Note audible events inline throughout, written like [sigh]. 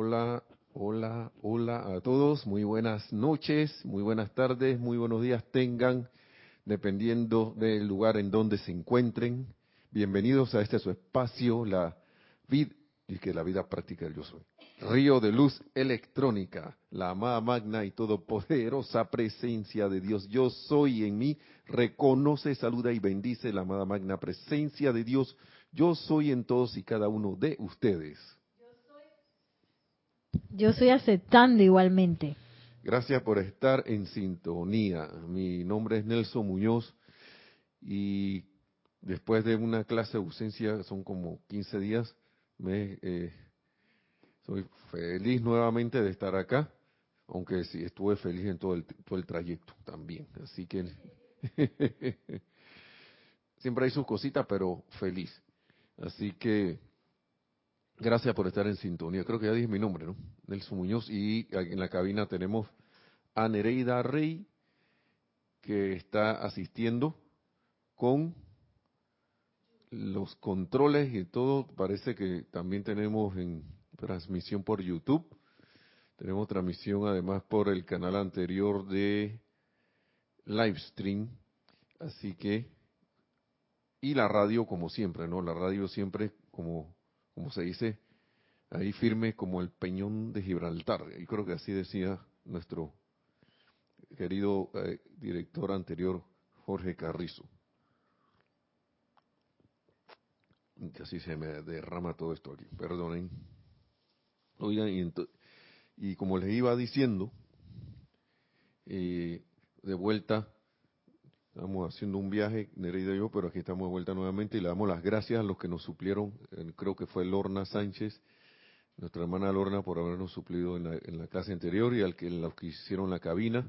Hola, hola, hola a todos. Muy buenas noches, muy buenas tardes, muy buenos días tengan, dependiendo del lugar en donde se encuentren. Bienvenidos a este su espacio, la vida y que la vida práctica del yo soy. Río de luz electrónica, la amada magna y todopoderosa presencia de Dios. Yo soy en mí, reconoce, saluda y bendice la amada magna presencia de Dios. Yo soy en todos y cada uno de ustedes. Yo estoy aceptando igualmente. Gracias por estar en sintonía. Mi nombre es Nelson Muñoz y después de una clase de ausencia, son como 15 días, me, eh, soy feliz nuevamente de estar acá, aunque sí estuve feliz en todo el, todo el trayecto también. Así que [laughs] siempre hay sus cositas, pero feliz. Así que Gracias por estar en sintonía. Creo que ya dije mi nombre, ¿no? Nelson Muñoz. Y en la cabina tenemos a Nereida Rey, que está asistiendo con los controles y todo. Parece que también tenemos en transmisión por YouTube. Tenemos transmisión además por el canal anterior de Livestream. Así que, y la radio como siempre, ¿no? La radio siempre como como se dice, ahí firme como el peñón de Gibraltar. Y creo que así decía nuestro querido eh, director anterior, Jorge Carrizo. Casi se me derrama todo esto aquí, perdonen. Oigan, y, y como les iba diciendo, eh, de vuelta Estamos haciendo un viaje, Nereida y yo, pero aquí estamos de vuelta nuevamente y le damos las gracias a los que nos suplieron. Creo que fue Lorna Sánchez, nuestra hermana Lorna, por habernos suplido en la, la clase anterior y al que los que hicieron la cabina.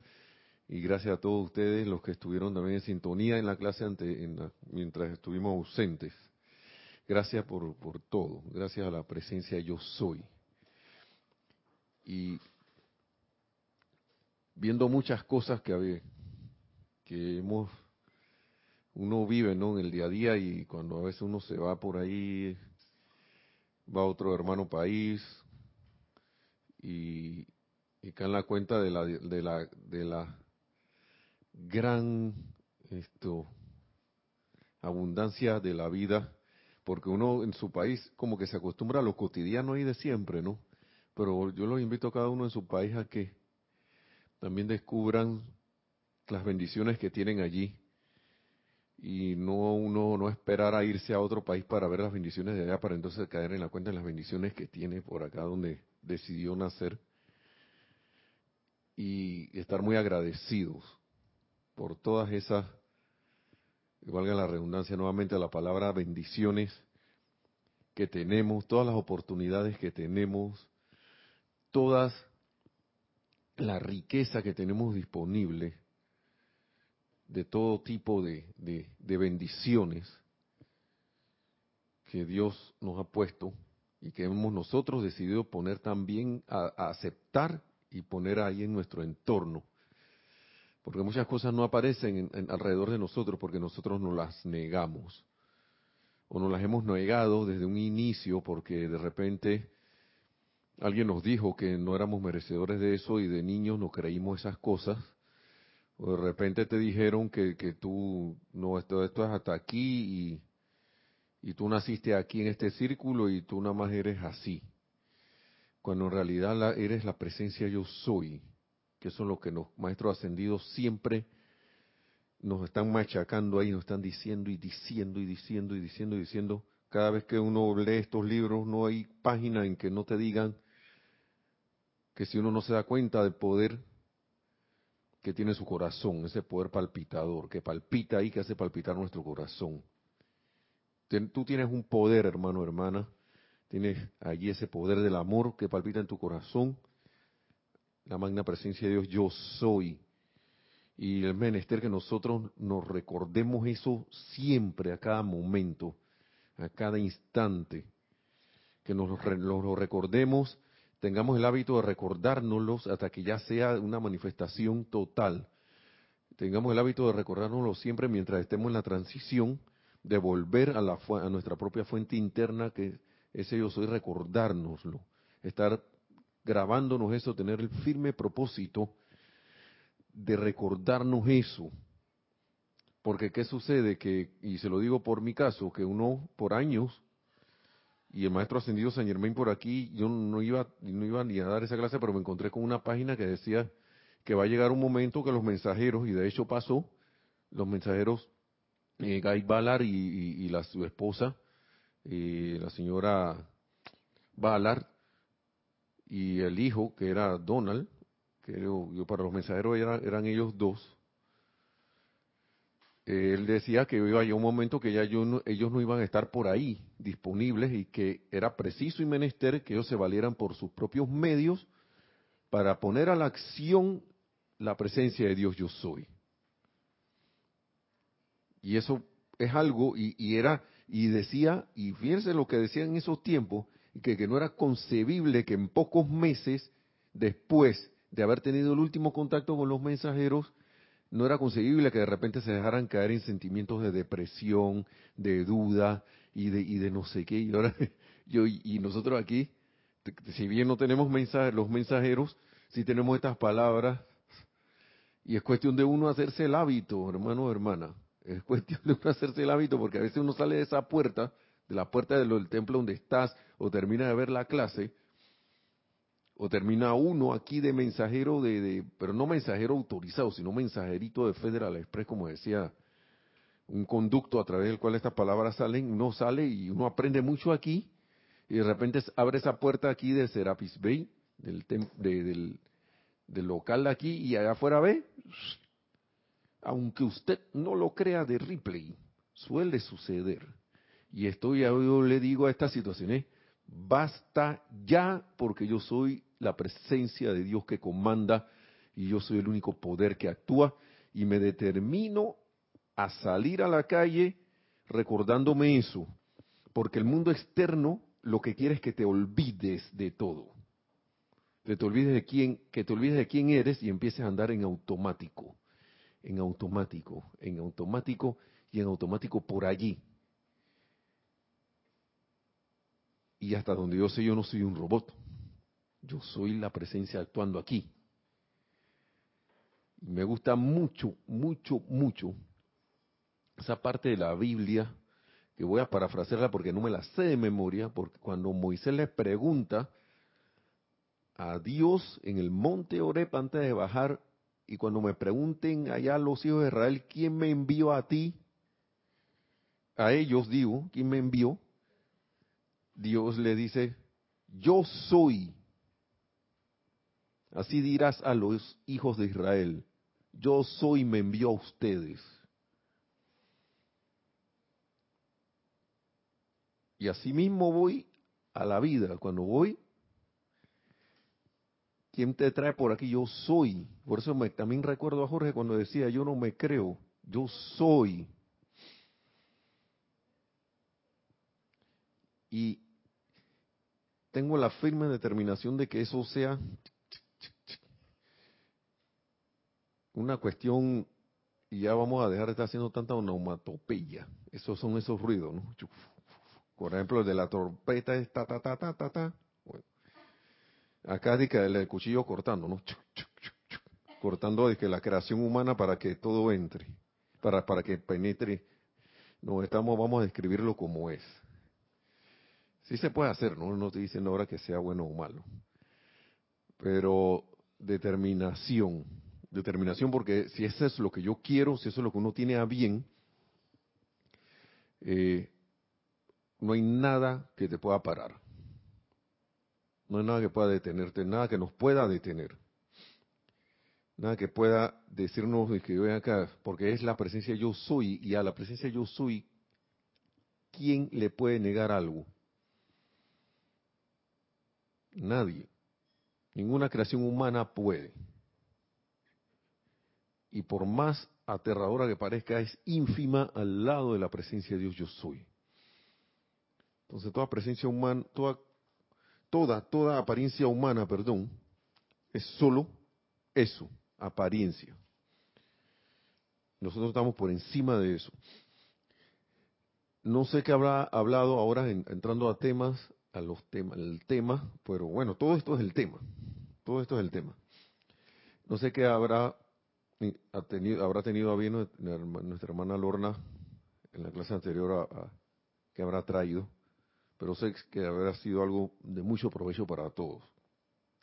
Y gracias a todos ustedes, los que estuvieron también en sintonía en la clase ante, mientras estuvimos ausentes. Gracias por, por todo. Gracias a la presencia yo soy. Y viendo muchas cosas que, que hemos uno vive ¿no? en el día a día y cuando a veces uno se va por ahí, va a otro hermano país y, y cae en la cuenta de la, de la, de la gran esto, abundancia de la vida, porque uno en su país como que se acostumbra a lo cotidiano y de siempre, ¿no? Pero yo los invito a cada uno en su país a que también descubran las bendiciones que tienen allí. Y no uno no esperar a irse a otro país para ver las bendiciones de allá para entonces caer en la cuenta de las bendiciones que tiene por acá donde decidió nacer. Y estar muy agradecidos por todas esas valga la redundancia nuevamente la palabra bendiciones que tenemos, todas las oportunidades que tenemos, todas la riqueza que tenemos disponible de todo tipo de, de, bendiciones que Dios nos ha puesto y que hemos nosotros decidido poner también a, aceptar y poner ahí en nuestro entorno. Porque muchas cosas no aparecen alrededor de nosotros porque nosotros nos las negamos. O nos las hemos negado desde un inicio porque de repente alguien nos dijo que no éramos merecedores de eso y de niños nos creímos esas cosas o de repente te dijeron que, que tú, no, esto, esto es hasta aquí y, y tú naciste aquí en este círculo y tú nada más eres así. Cuando en realidad la, eres la presencia yo soy, que eso es lo que los maestros ascendidos siempre nos están machacando ahí, nos están diciendo y diciendo y diciendo y diciendo y diciendo. Cada vez que uno lee estos libros no hay página en que no te digan que si uno no se da cuenta del poder que tiene su corazón, ese poder palpitador, que palpita ahí, que hace palpitar nuestro corazón. Tú tienes un poder, hermano, hermana, tienes allí ese poder del amor que palpita en tu corazón, la magna presencia de Dios, yo soy. Y el menester que nosotros nos recordemos eso siempre, a cada momento, a cada instante, que nos lo recordemos tengamos el hábito de recordárnoslos hasta que ya sea una manifestación total. Tengamos el hábito de recordárnoslo siempre mientras estemos en la transición de volver a, la, nuestra propia fuente interna, que ese yo soy, recordárnoslo. Estar grabándonos eso, tener el firme propósito de recordarnos eso. Porque ¿qué sucede? Que, y se lo digo por mi caso, que uno por años, y el maestro ascendido San Germain por aquí, yo no iba, no iba ni a dar esa clase, pero me encontré con una página que decía que va a llegar un momento que los mensajeros, y de hecho pasó, los mensajeros eh, Guy Ballard y, la, su esposa, eh, la señora Ballard, y el hijo, que era Donald, que yo, para los mensajeros eran ellos dos, él decía que iba a un momento que ya ellos no iban a estar por ahí disponibles y que era preciso y menester que ellos se valieran por sus propios medios para poner a la acción la presencia de Dios yo soy. Y eso es algo, y, era, y decía, y fíjense lo que decía en esos tiempos, que no era concebible que en pocos meses después de haber tenido el último contacto con los mensajeros, no era concebible que de repente se dejaran caer en sentimientos de depresión, de duda y de, y de no sé qué. Y ahora [laughs] yo y nosotros aquí, si bien no tenemos los mensajeros, sí tenemos estas palabras y es cuestión de uno hacerse el hábito, hermano o hermana. Es cuestión de uno hacerse el hábito porque a veces uno sale de esa puerta, de la puerta del templo donde estás o termina de ver la clase o termina uno aquí de mensajero de, pero no mensajero autorizado, sino mensajerito de Federal Express, como decía, un conducto a través del cual estas palabras salen, uno sale y uno aprende mucho aquí, y de repente abre esa puerta aquí de Serapis Bay, del, del, del local de aquí, y allá afuera ve, aunque usted no lo crea de Ripley, suele suceder. Y esto ya yo le digo a estas situaciones, basta ya porque yo soy la presencia de Dios que comanda y yo soy el único poder que actúa y me determino a salir a la calle recordándome eso, porque el mundo externo lo que quiere es que te olvides de todo. Que te olvides de quién, que te olvides de quién eres y empieces a andar en automático, en automático, en automático y en automático por allí. Y hasta donde yo sé, yo no soy un robot. Yo soy la presencia actuando aquí. Me gusta mucho, mucho, mucho esa parte de la Biblia, que voy a parafrasearla porque no me la sé de memoria, porque cuando Moisés le pregunta a Dios en el monte Oreb antes de bajar, y cuando me pregunten allá los hijos de Israel, ¿quién me envió a ti? A ellos digo, ¿quién me envió? Dios le dice, yo soy Así dirás a los hijos de Israel, yo soy, me envió a ustedes. Y así mismo voy a la vida. Cuando voy, ¿quién te trae por aquí? Yo soy. Por eso me, también recuerdo a Jorge cuando decía, yo no me creo, yo soy. Y tengo la firme determinación de que eso sea una cuestión, y ya vamos a dejar de estar haciendo tanta onomatopeya. Esos son esos ruidos, ¿no? Por ejemplo, el de la trompeta es ta, ta, ta, ta, ta, ta. Acá dice el, el cuchillo cortando, ¿no? Cortando de que la creación humana para que todo entre, para, para que penetre. No, estamos, vamos a describirlo como es. Sí se puede hacer, ¿no? No te dicen ahora que sea bueno o malo. Pero determinación, determinación, porque si eso es lo que yo quiero, si eso es lo que uno tiene a bien, eh, no hay nada que te pueda parar. No hay nada que pueda detenerte, nada que nos pueda detener. Nada que pueda decirnos que yo acá, porque es la presencia yo soy, y a la presencia yo soy, ¿quién le puede negar algo? Nadie. Ninguna creación humana puede y por más aterradora que parezca, es ínfima al lado de la presencia de Dios yo soy. Entonces toda presencia humana, toda, toda, toda apariencia humana, perdón, es solo eso, apariencia. Nosotros estamos por encima de eso. No sé qué habrá hablado ahora entrando a temas a los temas, el tema, pero bueno, todo esto es el tema. Todo esto es el tema. No sé qué habrá habrá tenido a bien nuestra hermana Lorna en la clase anterior que habrá traído, pero sé que habrá sido algo de mucho provecho para todos.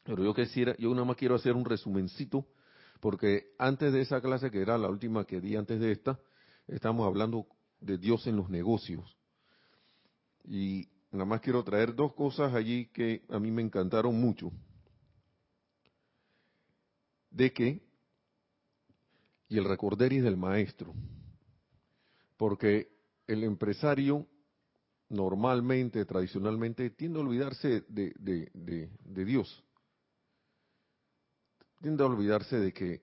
Pero yo quisiera, yo nada más quiero hacer un resumencito, porque antes de esa clase, que era la última que di antes de esta, estamos hablando de Dios en los negocios. Y nada más quiero traer dos cosas allí que a mí me encantaron mucho. De que, y el recorderis del maestro, porque el empresario normalmente, tradicionalmente, tiende a olvidarse de, Dios. Tiende a olvidarse de que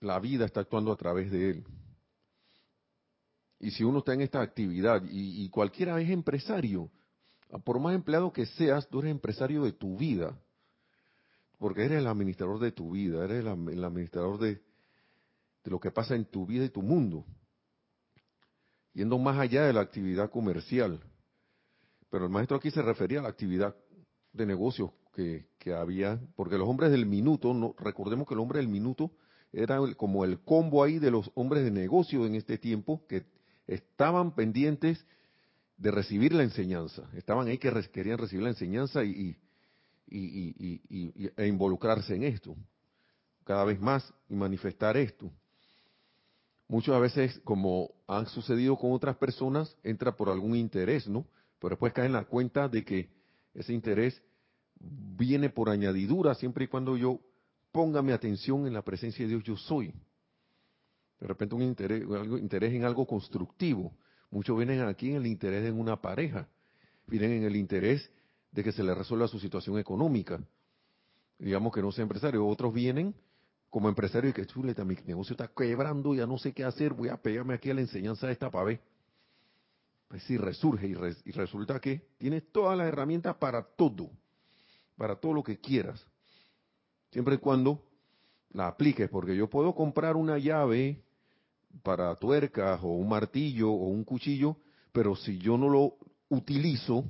la vida está actuando a través de él. Y si uno está en esta actividad, y, y, cualquiera es empresario, por más empleado que seas, tú eres empresario de tu vida, porque eres el administrador de tu vida, eres el, administrador de, de lo que pasa en tu vida y tu mundo, yendo más allá de la actividad comercial. Pero el maestro aquí se refería a la actividad de negocios que, que había, porque los hombres del minuto, no, recordemos que el hombre del minuto era como el combo ahí de los hombres de negocio en este tiempo que estaban pendientes de recibir la enseñanza, estaban ahí que querían recibir la enseñanza y, y, e involucrarse en esto, cada vez más y manifestar esto. Muchas veces, como han sucedido con otras personas, entra por algún interés, ¿no? Pero después cae en la cuenta de que ese interés viene por añadidura siempre y cuando yo ponga mi atención en la presencia de Dios, yo soy. De repente un interés, algo, interés en algo constructivo. Muchos vienen aquí en el interés en una pareja, vienen en el interés de que se le resuelva su situación económica. Digamos que no sea empresario. Otros vienen como empresario y que chuleta, mi negocio está quebrando, ya no sé qué hacer, voy a pegarme aquí a la enseñanza de esta para Pues sí, resurge y, y resulta que tienes todas las herramientas para todo, para todo lo que quieras. Siempre y cuando la apliques, porque yo puedo comprar una llave para tuercas o un martillo o un cuchillo, pero si yo no lo utilizo,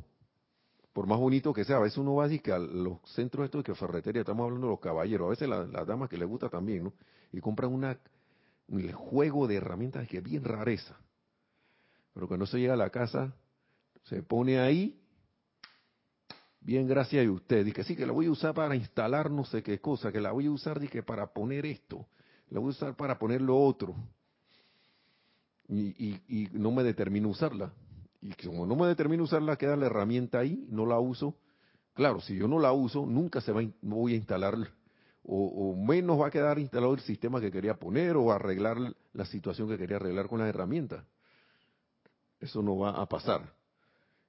por más bonito que sea, a veces uno va a a los centros estos de que ferretería, estamos hablando de los caballeros, a veces las damas que les gusta también, ¿no? Y compran una, un juego de herramientas que es bien rareza. Pero cuando se llega a la casa, se pone ahí, bien gracias a usted, dice sí, que la voy a usar para instalar no sé qué cosa, que la voy a usar que para poner esto, la voy a usar para poner lo otro. Y, y no me determino usarla y como no me determino usarla, queda la herramienta ahí, no la uso. Claro, si yo no la uso, nunca se va, no voy a instalar, o, menos va a quedar instalado el sistema que quería poner o arreglar la situación que quería arreglar con la herramienta. Eso no va a pasar.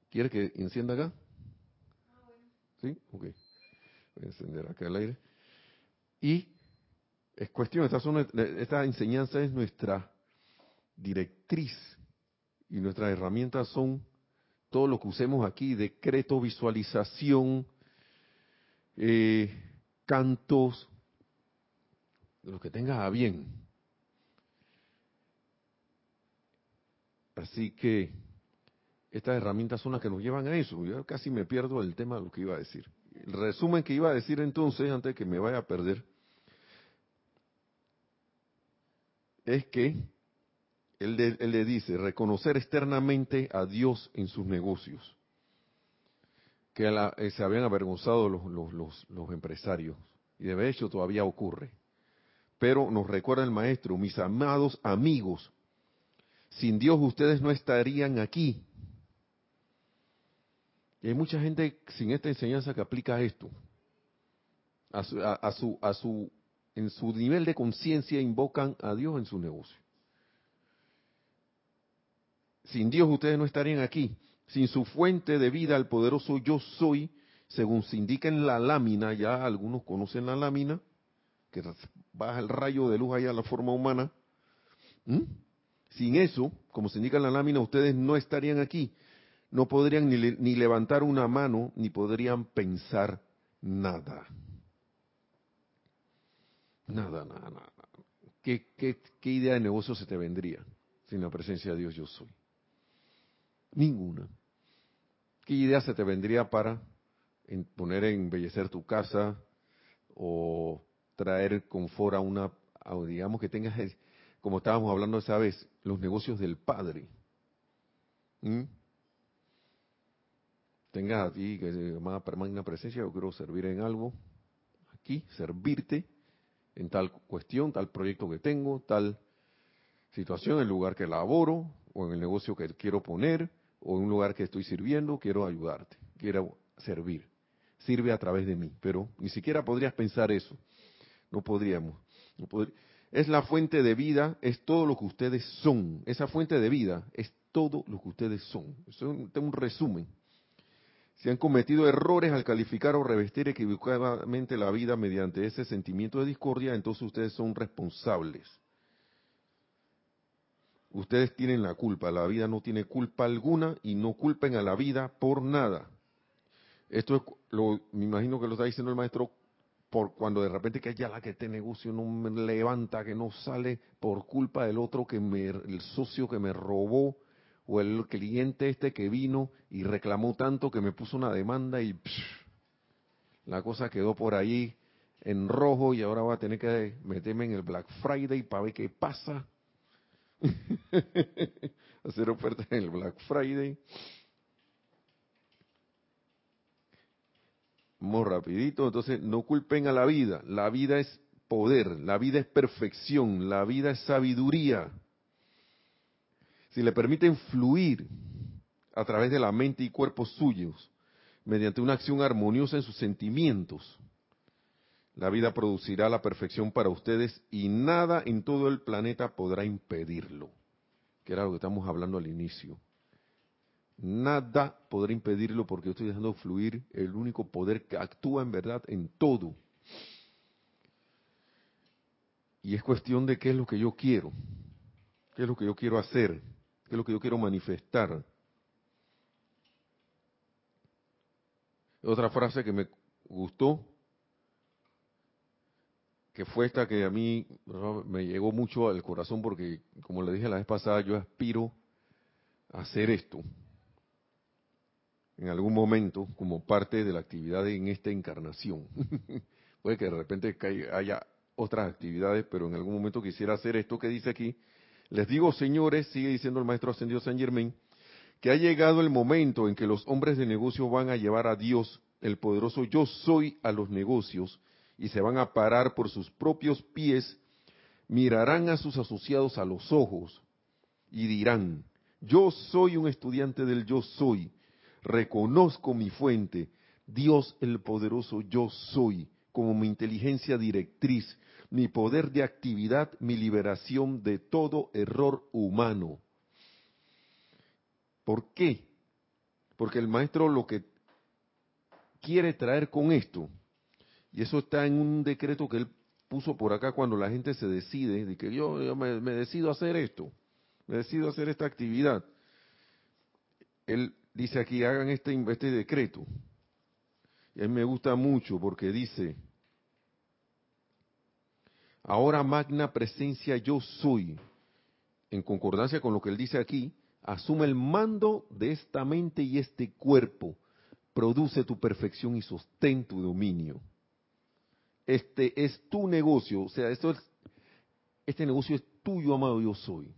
¿Quiere que encienda acá? ¿Sí? Ok. Voy a encender acá el aire. Y es cuestión, esta, esta enseñanza es nuestra directriz y nuestras herramientas son todo lo que usemos aquí, decreto, visualización, eh, cantos, lo que tengas a bien. Así que estas herramientas son las que nos llevan a eso. Yo casi me pierdo el tema de lo que iba a decir. El resumen que iba a decir entonces, antes de que me vaya a perder, es que él, le dice, reconocer externamente a Dios en sus negocios, que eh, se habían avergonzado los, empresarios, y de hecho todavía ocurre. Pero nos recuerda el maestro, mis amados amigos, sin Dios ustedes no estarían aquí. Y hay mucha gente sin esta enseñanza que aplica esto. A su, a su, a su, en su nivel de conciencia invocan a Dios en su negocio. Sin Dios ustedes no estarían aquí. Sin su fuente de vida, el poderoso yo soy, según se indica en la lámina, ya algunos conocen la lámina, que baja el rayo de luz allá a la forma humana. ¿Mm? Sin eso, como se indica en la lámina, ustedes no estarían aquí. No podrían ni, levantar una mano, ni podrían pensar nada. Nada, nada, nada. ¿Qué, qué idea de negocio se te vendría sin la presencia de Dios yo soy? Ninguna. ¿Qué idea se te vendría para poner a embellecer tu casa o traer confort a una, digamos que tengas, como estábamos hablando esa vez, los negocios del Padre? ¿Mm? Tengas a ti, que se llama permagna presencia, yo quiero servir en algo, aquí, servirte en tal cuestión, tal proyecto que tengo, tal situación, el lugar que laboro, o en el negocio que quiero poner, o en un lugar que estoy sirviendo, quiero ayudarte, quiero servir. Sirve a través de mí, pero ni siquiera podrías pensar eso. No podríamos. es la fuente de vida, es todo lo que ustedes son. Esa fuente de vida es todo lo que ustedes son. Eso es un resumen. Si han cometido errores al calificar o revestir equivocadamente la vida mediante ese sentimiento de discordia, entonces ustedes son responsables. Ustedes tienen la culpa, la vida no tiene culpa alguna y no culpen a la vida por nada. Esto es, lo, me imagino que lo está diciendo el maestro por cuando de repente que ya la que este negocio no me levanta, que no sale por culpa del otro que me, el socio que me robó, o el cliente este que vino y reclamó tanto que me puso una demanda y la cosa quedó por ahí en rojo y ahora voy a tener que meterme en el Black Friday para ver qué pasa. [laughs] Hacer ofertas en el Black Friday. Vamos rapidito, entonces no culpen a la vida. La vida es poder, la vida es perfección, la vida es sabiduría si le permiten fluir a través de la mente y cuerpos suyos, mediante una acción armoniosa en sus sentimientos, la vida producirá la perfección para ustedes y nada en todo el planeta podrá impedirlo, que era lo que estamos hablando al inicio. Nada podrá impedirlo porque yo estoy dejando fluir el único poder que actúa en verdad en todo. Y es cuestión de qué es lo que yo quiero, qué es lo que yo quiero hacer, es lo que yo quiero manifestar. Otra frase que me gustó, que fue esta que a mí me llegó mucho al corazón porque, como le dije la vez pasada, yo aspiro a hacer esto en algún momento como parte de la actividad en esta encarnación. [laughs] Puede que de repente haya otras actividades, pero en algún momento quisiera hacer esto que dice aquí, les digo, señores, sigue diciendo el maestro ascendido San Germain, que ha llegado el momento en que los hombres de negocio van a llevar a Dios, el poderoso yo soy, a los negocios y se van a parar por sus propios pies, mirarán a sus asociados a los ojos y dirán, yo soy un estudiante del yo soy, reconozco mi fuente, Dios el poderoso yo soy, como mi inteligencia directriz, mi poder de actividad, mi liberación de todo error humano. ¿Por qué? Porque el maestro lo que quiere traer con esto, y eso está en un decreto que él puso por acá cuando la gente se decide, de que yo, me, decido hacer esto, me decido hacer esta actividad. Él dice aquí, hagan este, este decreto. Y me gusta mucho porque dice, Ahora magna presencia yo soy, en concordancia con lo que él dice aquí, asume el mando de esta mente y este cuerpo, produce tu perfección y sostén tu dominio. Este es tu negocio, o sea, esto es, este negocio es tuyo, amado yo soy.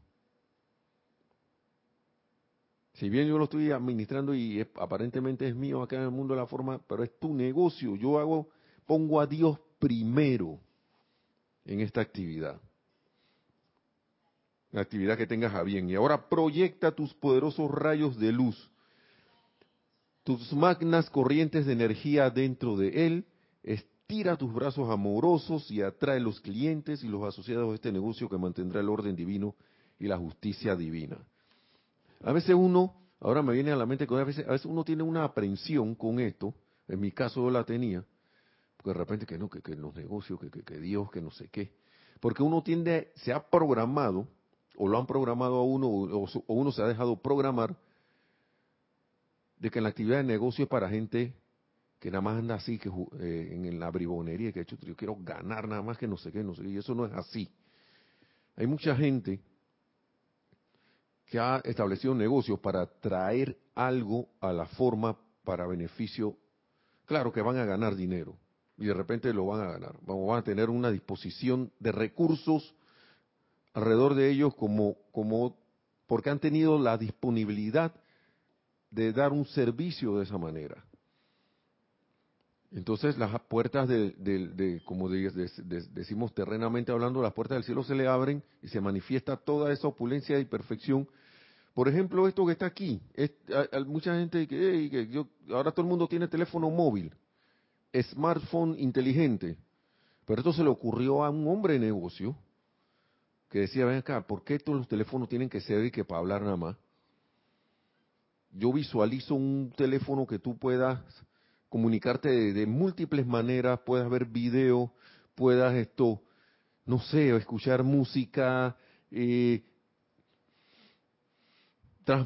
Si bien yo lo estoy administrando y aparentemente es mío acá en el mundo de la forma, pero es tu negocio. Yo hago, pongo a Dios primero en esta actividad. La actividad que tengas a bien. Y ahora proyecta tus poderosos rayos de luz, tus magnas corrientes de energía dentro de él, estira tus brazos amorosos y atrae los clientes y los asociados a este negocio que mantendrá el orden divino y la justicia divina. A veces uno, ahora me viene a la mente que a veces, a veces uno tiene una aprensión con esto, en mi caso yo la tenía, porque de repente que no, que, que los negocios, que, que, Dios, que no sé qué. Porque uno tiende, se ha programado, o lo han programado a uno, o, uno se ha dejado programar, de que la actividad de negocio es para gente que nada más anda así, que eh, en la bribonería, que hecho, yo quiero ganar nada más que no sé qué, no sé qué, y eso no es así. Hay mucha gente que ha establecido negocios para traer algo a la forma para beneficio. Claro que van a ganar dinero y de repente lo van a ganar. Van a tener una disposición de recursos alrededor de ellos como, como porque han tenido la disponibilidad de dar un servicio de esa manera. Entonces las puertas de, como decimos terrenamente hablando, las puertas del cielo se le abren y se manifiesta toda esa opulencia y perfección. Por ejemplo, esto que está aquí, es, mucha gente que, yo, ahora todo el mundo tiene teléfono móvil, smartphone inteligente, pero esto se le ocurrió a un hombre de negocio que decía, ven acá, ¿por qué todos los teléfonos tienen que ser y que para hablar nada más? Yo visualizo un teléfono que tú puedas comunicarte de, múltiples maneras, puedas ver video, puedas esto, no sé, escuchar música, eh,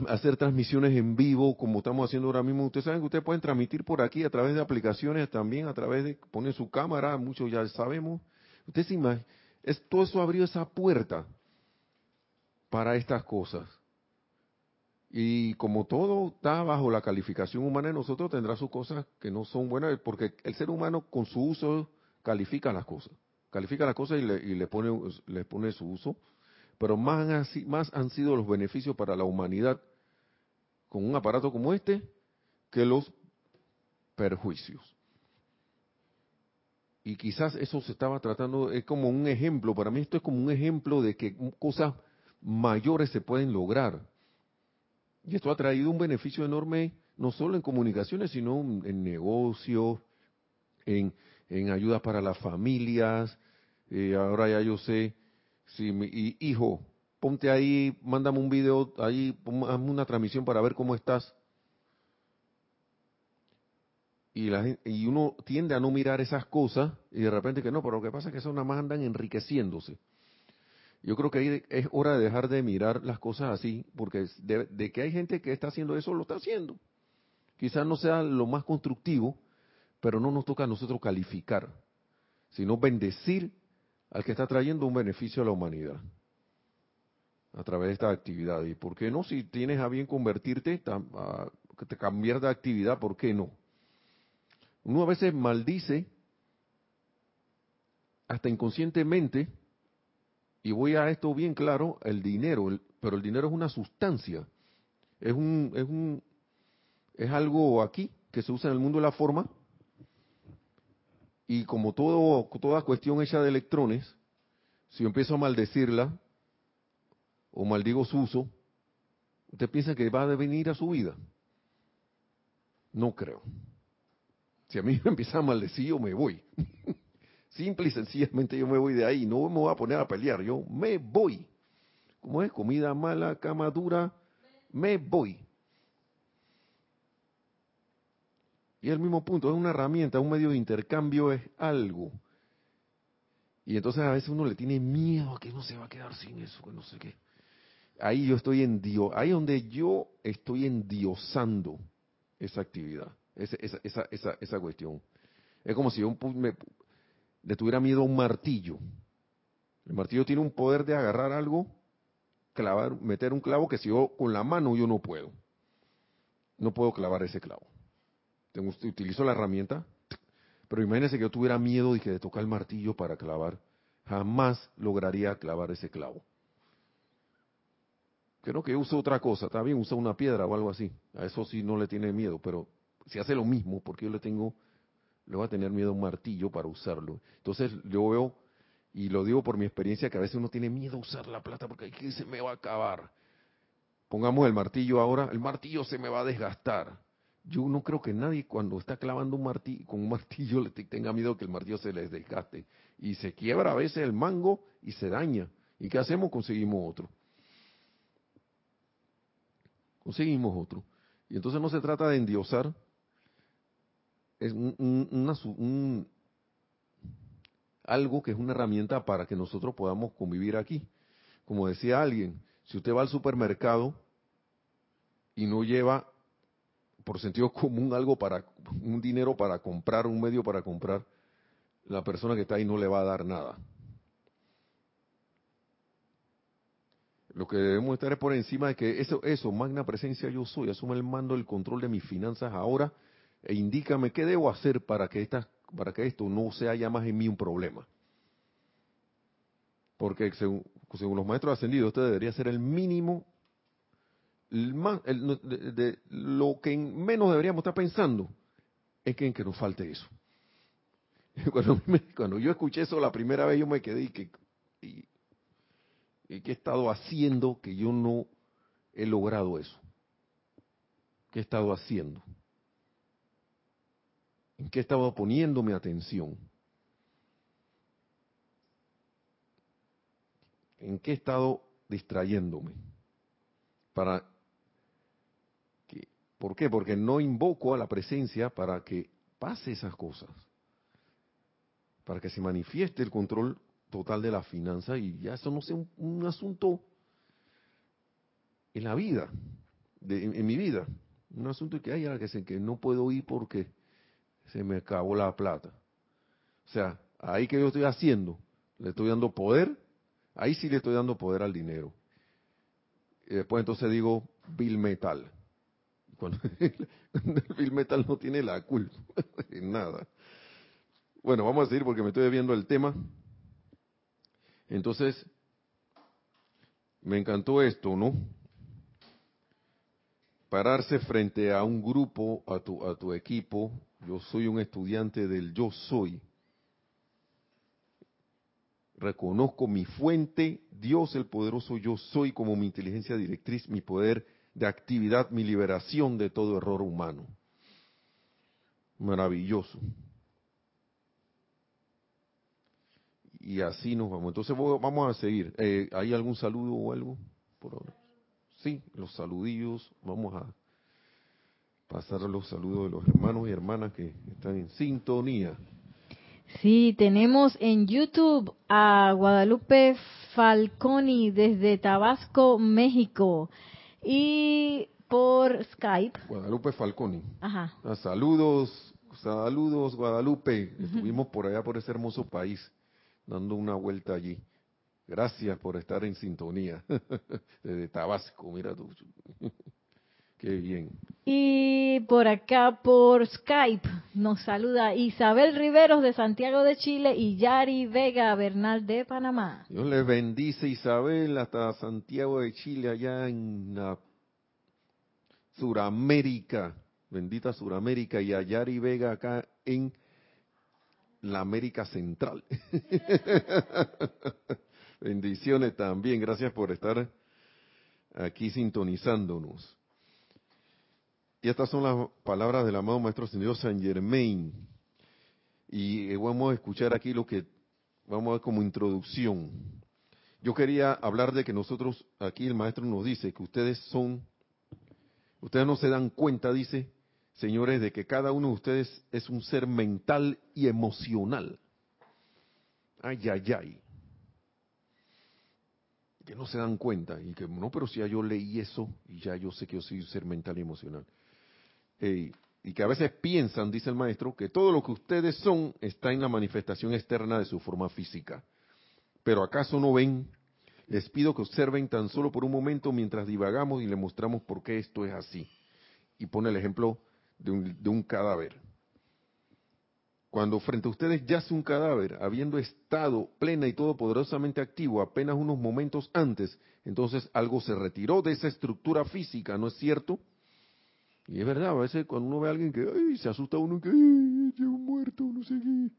hacer transmisiones en vivo como estamos haciendo ahora mismo. Ustedes saben que ustedes pueden transmitir por aquí a través de aplicaciones también, a través de poner su cámara, muchos ya sabemos. Ustedes se imaginan, es, todo eso abrió esa puerta para estas cosas. Y como todo está bajo la calificación humana de nosotros, tendrá sus cosas que no son buenas, porque el ser humano con su uso califica las cosas. Califica las cosas y le, pone, le pone su uso. Pero más, más han sido los beneficios para la humanidad con un aparato como este que los perjuicios. Y quizás eso se estaba tratando, es como un ejemplo, para mí esto es como un ejemplo de que cosas mayores se pueden lograr y esto ha traído un beneficio enorme, no solo en comunicaciones, sino en negocios, en, en ayudas para las familias. Eh, ahora ya yo sé, si mi hijo, ponte ahí, mándame un video, ahí, hazme una transmisión para ver cómo estás. Y, la, y uno tiende a no mirar esas cosas y de repente que no, pero lo que pasa es que eso nada más andan enriqueciéndose. Yo creo que es hora de dejar de mirar las cosas así, porque de, que hay gente que está haciendo eso, lo está haciendo. Quizás no sea lo más constructivo, pero no nos toca a nosotros calificar, sino bendecir al que está trayendo un beneficio a la humanidad a través de esta actividad. ¿Y por qué no? Si tienes a bien convertirte, a, cambiar de actividad, ¿por qué no? Uno a veces maldice, hasta inconscientemente, y voy a esto bien claro, el dinero, pero el dinero es una sustancia, es un, es un, es algo aquí que se usa en el mundo de la forma, y como todo, toda cuestión hecha de electrones, si yo empiezo a maldecirla, o maldigo su uso, ¿usted piensa que va a devenir a su vida? No creo. Si a mí [laughs] me empieza a maldecir, yo me voy. [laughs] Simple y sencillamente yo me voy de ahí, no me voy a poner a pelear, yo me voy. ¿Cómo es? Comida mala, cama dura, me voy. Y el mismo punto, es una herramienta, un medio de intercambio, es algo. Y entonces a veces uno le tiene miedo a que no se va a quedar sin eso, que no sé qué. Ahí yo estoy en Dios, ahí donde yo estoy endiosando esa actividad, esa, esa, esa, esa, cuestión. Es como si yo me, le tuviera miedo a un martillo. El martillo tiene un poder de agarrar algo, clavar, meter un clavo que si yo con la mano yo no puedo. No puedo clavar ese clavo. Tengo, utilizo la herramienta, pero imagínense que yo tuviera miedo que de tocar el martillo para clavar. Jamás lograría clavar ese clavo. Creo que uso otra cosa, está bien, usa una piedra o algo así. A eso sí no le tiene miedo, pero si hace lo mismo, porque yo le tengo le voy a tener miedo a un martillo para usarlo. Entonces yo veo, y lo digo por mi experiencia, que a veces uno tiene miedo a usar la plata porque aquí se me va a acabar. Pongamos el martillo ahora, el martillo se me va a desgastar. Yo no creo que nadie cuando está clavando un martillo, con un martillo [laughs] le tenga miedo que el martillo se les desgaste. Y se quiebra a veces el mango y se daña. ¿Y qué hacemos? Conseguimos otro. Conseguimos otro. Y entonces no se trata de endiosar es un, algo que es una herramienta para que nosotros podamos convivir aquí. Como decía alguien, si usted va al supermercado y no lleva por sentido común algo para un dinero para comprar, un medio para comprar, la persona que está ahí no le va a dar nada. Lo que debemos estar es por encima de que eso, eso, magna presencia yo soy, asume el mando, el control de mis finanzas ahora e indícame qué debo hacer para que estas, para que esto no sea ya más en mí un problema. Porque según, los maestros ascendidos, esto debería ser el mínimo, de, lo que menos deberíamos estar pensando es que en que nos falte eso. [laughs] Cuando, yo escuché eso la primera vez, yo me quedé y que, y, ¿Qué he estado haciendo que yo no he logrado eso? ¿Qué he estado haciendo? ¿En qué he estado poniéndome atención? ¿En qué he estado distrayéndome? Para que, ¿Por qué? Porque no invoco a la presencia para que pase esas cosas, para que se manifieste el control total de la finanza y ya eso no sea un, asunto en la vida, en, mi vida, un asunto que hay que, que no puedo ir porque se me acabó la plata. O sea, ahí que yo estoy haciendo, le estoy dando poder, ahí sí le estoy dando poder al dinero. Y después entonces digo Bill Metal. Cuando [laughs] Bill Metal no tiene la culpa [laughs] en nada. Bueno, vamos a seguir porque me estoy viendo el tema. Entonces, me encantó esto, ¿no? Pararse frente a un grupo, a tu, a tu equipo. Yo soy un estudiante del yo soy. Reconozco mi fuente, Dios el poderoso yo soy como mi inteligencia directriz, mi poder de actividad, mi liberación de todo error humano. Maravilloso. y así nos vamos. Entonces vamos a seguir. Eh, ¿Hay algún saludo o algo por ahora? Sí, los saludillos. Vamos a pasar los saludos de los hermanos y hermanas que están en sintonía. Sí, tenemos en YouTube a Guadalupe Falconi desde Tabasco, México. Y por Skype. Guadalupe Falconi. Ajá. Ah, saludos, saludos Guadalupe. Estuvimos por allá por ese hermoso país dando una vuelta allí. Gracias por estar en sintonía [laughs] desde Tabasco, mira tú. Qué bien. Y por acá, por Skype, nos saluda Isabel Riveros de Santiago de Chile y Yari Vega Bernal de Panamá. Dios les bendice Isabel hasta Santiago de Chile, allá en la Suramérica, bendita Suramérica, y a Yari Vega acá en la América Central. [laughs] Bendiciones también, gracias por estar aquí sintonizándonos. Y estas son las palabras del amado Maestro Señor San Germain. Y eh, vamos a escuchar aquí lo que vamos a ver como introducción. Yo quería hablar de que nosotros, aquí el Maestro nos dice que ustedes son, ustedes no se dan cuenta, dice, señores, de que cada uno de ustedes es un ser mental y emocional. Ay, ay, ay. Que no se dan cuenta y que no, pero si ya yo leí eso y ya yo sé que yo soy un ser mental y emocional. Y que a veces piensan, dice el maestro, que todo lo que ustedes son está en la manifestación externa de su forma física. Pero ¿acaso no ven? Les pido que observen tan solo por un momento mientras divagamos y les mostramos por qué esto es así. Y pone el ejemplo de un, cadáver. Cuando frente a ustedes yace un cadáver, habiendo estado plena y todopoderosamente activo apenas unos momentos antes, entonces algo se retiró de esa estructura física, ¿no es cierto? Y es verdad, a veces cuando uno ve a alguien que ay, se asusta uno que llegó muerto, no sé qué.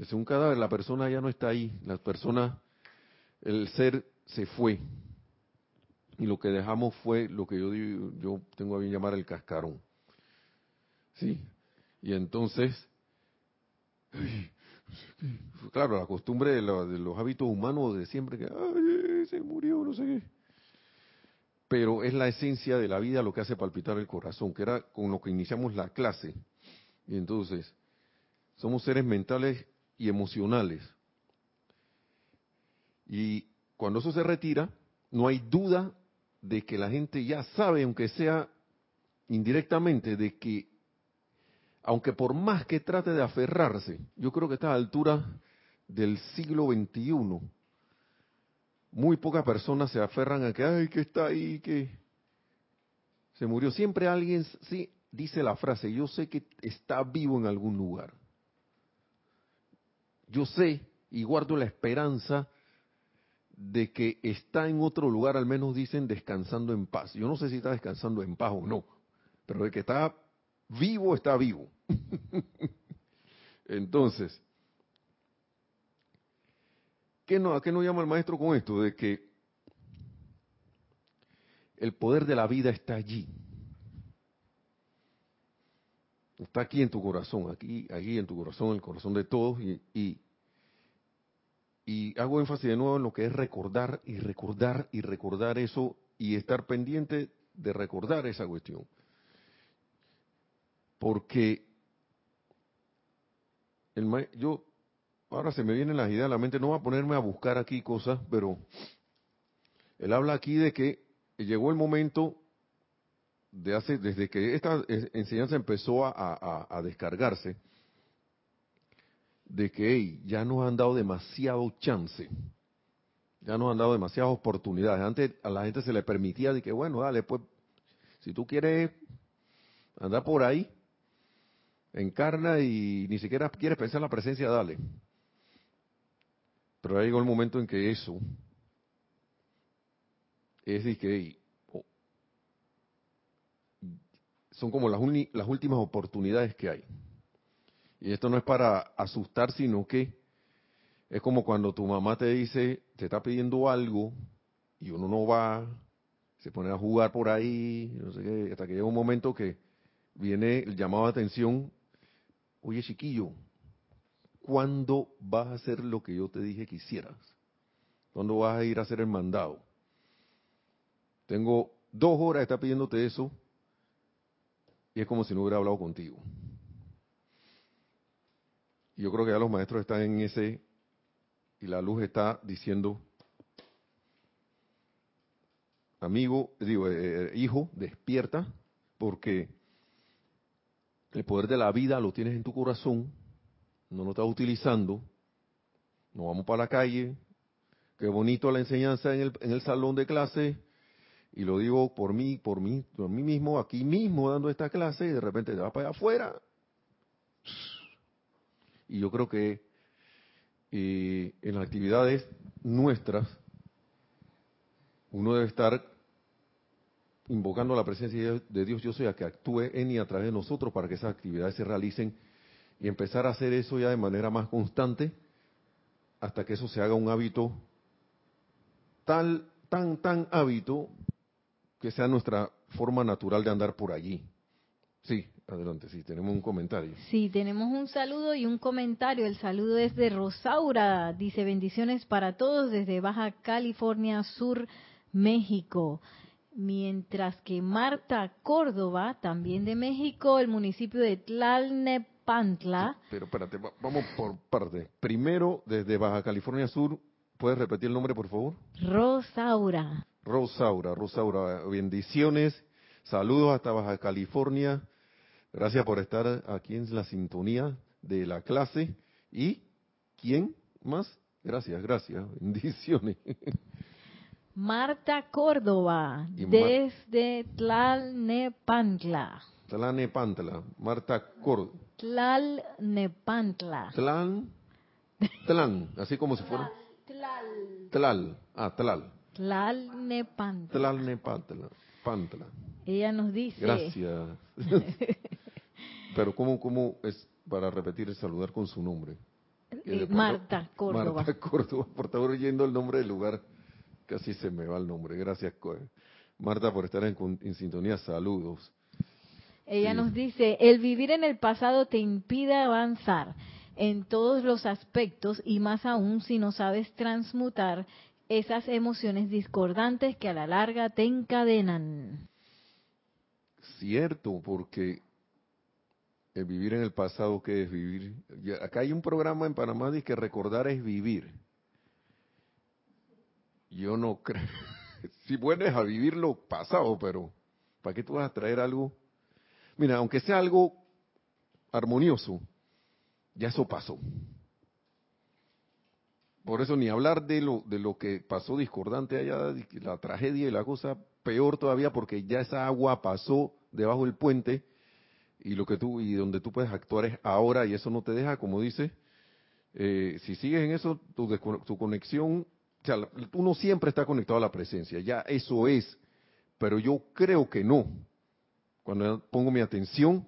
Es un cadáver, la persona ya no está ahí, la persona, el ser se fue y lo que dejamos fue lo que yo, yo tengo a bien llamar el cascarón. ¿Sí? Y entonces, claro, la costumbre de, los hábitos humanos de siempre que, ay, se murió, no sé qué. Pero es la esencia de la vida lo que hace palpitar el corazón, que era con lo que iniciamos la clase. Y entonces, somos seres mentales y emocionales. Y cuando eso se retira, no hay duda de que la gente ya sabe, aunque sea indirectamente, de que, aunque por más que trate de aferrarse, yo creo que está a la altura del siglo XXI, muy pocas personas se aferran a que, ay, que está ahí, que se murió. Siempre alguien sí dice la frase, yo sé que está vivo en algún lugar. Yo sé y guardo la esperanza de que está en otro lugar, al menos dicen descansando en paz. Yo no sé si está descansando en paz o no, pero de que está vivo, está vivo. [laughs] Entonces, ¿qué no, ¿a qué nos llama el maestro con esto? De que el poder de la vida está allí. Está aquí en tu corazón, aquí, aquí en tu corazón, en el corazón de todos, y hago énfasis de nuevo en lo que es recordar y recordar y recordar eso y estar pendiente de recordar esa cuestión. Porque el, yo, ahora se me vienen las ideas a la mente, no voy a ponerme a buscar aquí cosas, pero él habla aquí de que llegó el momento de hace, desde que esta enseñanza empezó a, descargarse, de que ya nos han dado demasiado chance, ya nos han dado demasiadas oportunidades. Antes a la gente se le permitía de que, bueno, dale, pues, si tú quieres andar por ahí, encarna y ni siquiera quieres pensar en la presencia, dale. Pero ahí llegó el momento en que eso es de que son como las, las últimas oportunidades que hay. Y esto no es para asustar, sino que es como cuando tu mamá te dice, te está pidiendo algo y uno no va, se pone a jugar por ahí, no sé qué, hasta que llega un momento que viene el llamado de atención, oye chiquillo, ¿cuándo vas a hacer lo que yo te dije que hicieras? ¿Cuándo vas a ir a hacer el mandado? Tengo dos horas, está pidiéndote eso, y es como si no hubiera hablado contigo yo creo que ya los maestros están en ese, y la luz está diciendo, amigo, digo, eh, eh, hijo, despierta, porque el poder de la vida lo tienes en tu corazón, no lo estás utilizando, no vamos para la calle, qué bonito la enseñanza en el, en el salón de clase, y lo digo por mí, por mí, por mí mismo, aquí mismo dando esta clase, y de repente te vas para allá afuera, y yo creo que eh, en las actividades nuestras, uno debe estar invocando la presencia de Dios, yo soy a que actúe en y a través de nosotros para que esas actividades se realicen y empezar a hacer eso ya de manera más constante hasta que eso se haga un hábito tal, tan, tan hábito que sea nuestra forma natural de andar por allí. Sí, Adelante, sí, tenemos un comentario. Sí, tenemos un saludo y un comentario. El saludo es de Rosaura. Dice bendiciones para todos desde Baja California Sur, México. Mientras que Marta Córdoba, también de México, el municipio de Pero espérate, vamos por parte. Primero, desde Baja California Sur, ¿puedes repetir el nombre, por favor? Rosaura. Rosaura, Rosaura, bendiciones. Saludos hasta Baja California Gracias por estar aquí en la sintonía de la clase. ¿Y quién más? Gracias, gracias. [laughs] Bendiciones. Marta Córdoba, desde Tlalnepantla. Tlalnepantla, Marta Córdoba. Tlalnepantla. Tlan, Tlan, así como si fuera. Tlal. Tlal, ah, Tlal. Tlalnepantla. Tlalnepantla, Pantla. Ella nos dice. Gracias. [laughs] Pero ¿cómo, ¿cómo es para repetir y saludar con su nombre? Eh, Marta Córdoba. Marta Córdoba, por estar oyendo el nombre del lugar, casi se me va el nombre. Gracias, Marta, por estar en, sintonía. Saludos. Ella nos dice, el vivir en el pasado te impide avanzar en todos los aspectos y más aún si no sabes transmutar esas emociones discordantes que a la larga te encadenan. Cierto, porque el vivir en el pasado, ¿qué es vivir? acá hay un programa en Panamá de que recordar es vivir. Yo no [laughs] creo. si vuelves a vivir lo pasado, pero ¿para qué tú vas a traer algo? Mira, aunque sea algo armonioso, ya eso pasó. por eso ni hablar de lo, de lo que pasó discordante allá, la tragedia y la cosa peor todavía porque ya esa agua pasó debajo del puente y lo que tú y donde tú puedes actuar es ahora y eso no te deja, como dice, eh, si sigues en eso, tu, tu conexión, o sea, uno siempre está conectado a la presencia, ya eso es, pero yo creo que no. Cuando pongo mi atención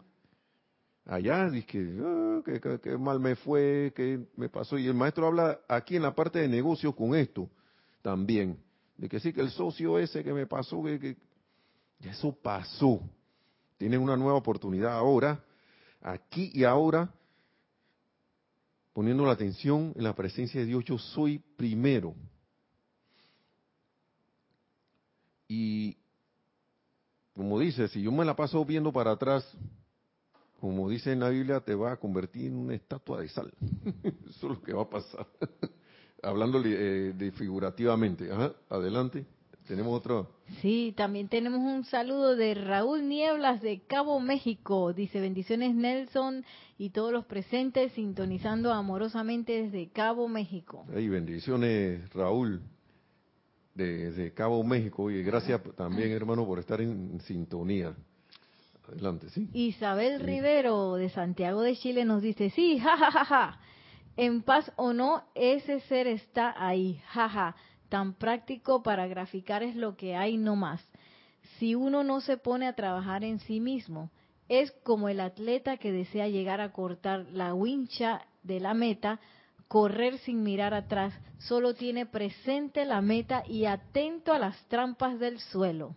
allá, dije, ah, que, mal me fue, que me pasó. Y el maestro habla aquí en la parte de negocio con esto también, de que sí, que el socio ese que me pasó, que, que eso pasó. Tienen una nueva oportunidad ahora, aquí y ahora, poniendo la atención en la presencia de Dios, yo soy primero. Y como dice, si yo me la paso viendo para atrás, como dice en la Biblia, te va a convertir en una estatua de sal. [laughs] Eso es lo que va a pasar. [laughs] Hablando eh, de figurativamente. adelante. Tenemos otro. Sí, también tenemos un saludo de Raúl Nieblas de Cabo México. Dice bendiciones Nelson y todos los presentes sintonizando amorosamente desde Cabo México. Hey, bendiciones Raúl desde Cabo México y gracias también hermano por estar en sintonía. Adelante, sí. Isabel Rivero de Santiago de Chile nos dice, sí, jajajaja, ja, ja, ja. en paz o no, ese ser está ahí, jaja, tan práctico para graficar es lo que hay no más. Si uno no se pone a trabajar en sí mismo, es como el atleta que desea llegar a cortar la wincha de la meta, correr sin mirar atrás, solo tiene presente la meta y atento a las trampas del suelo.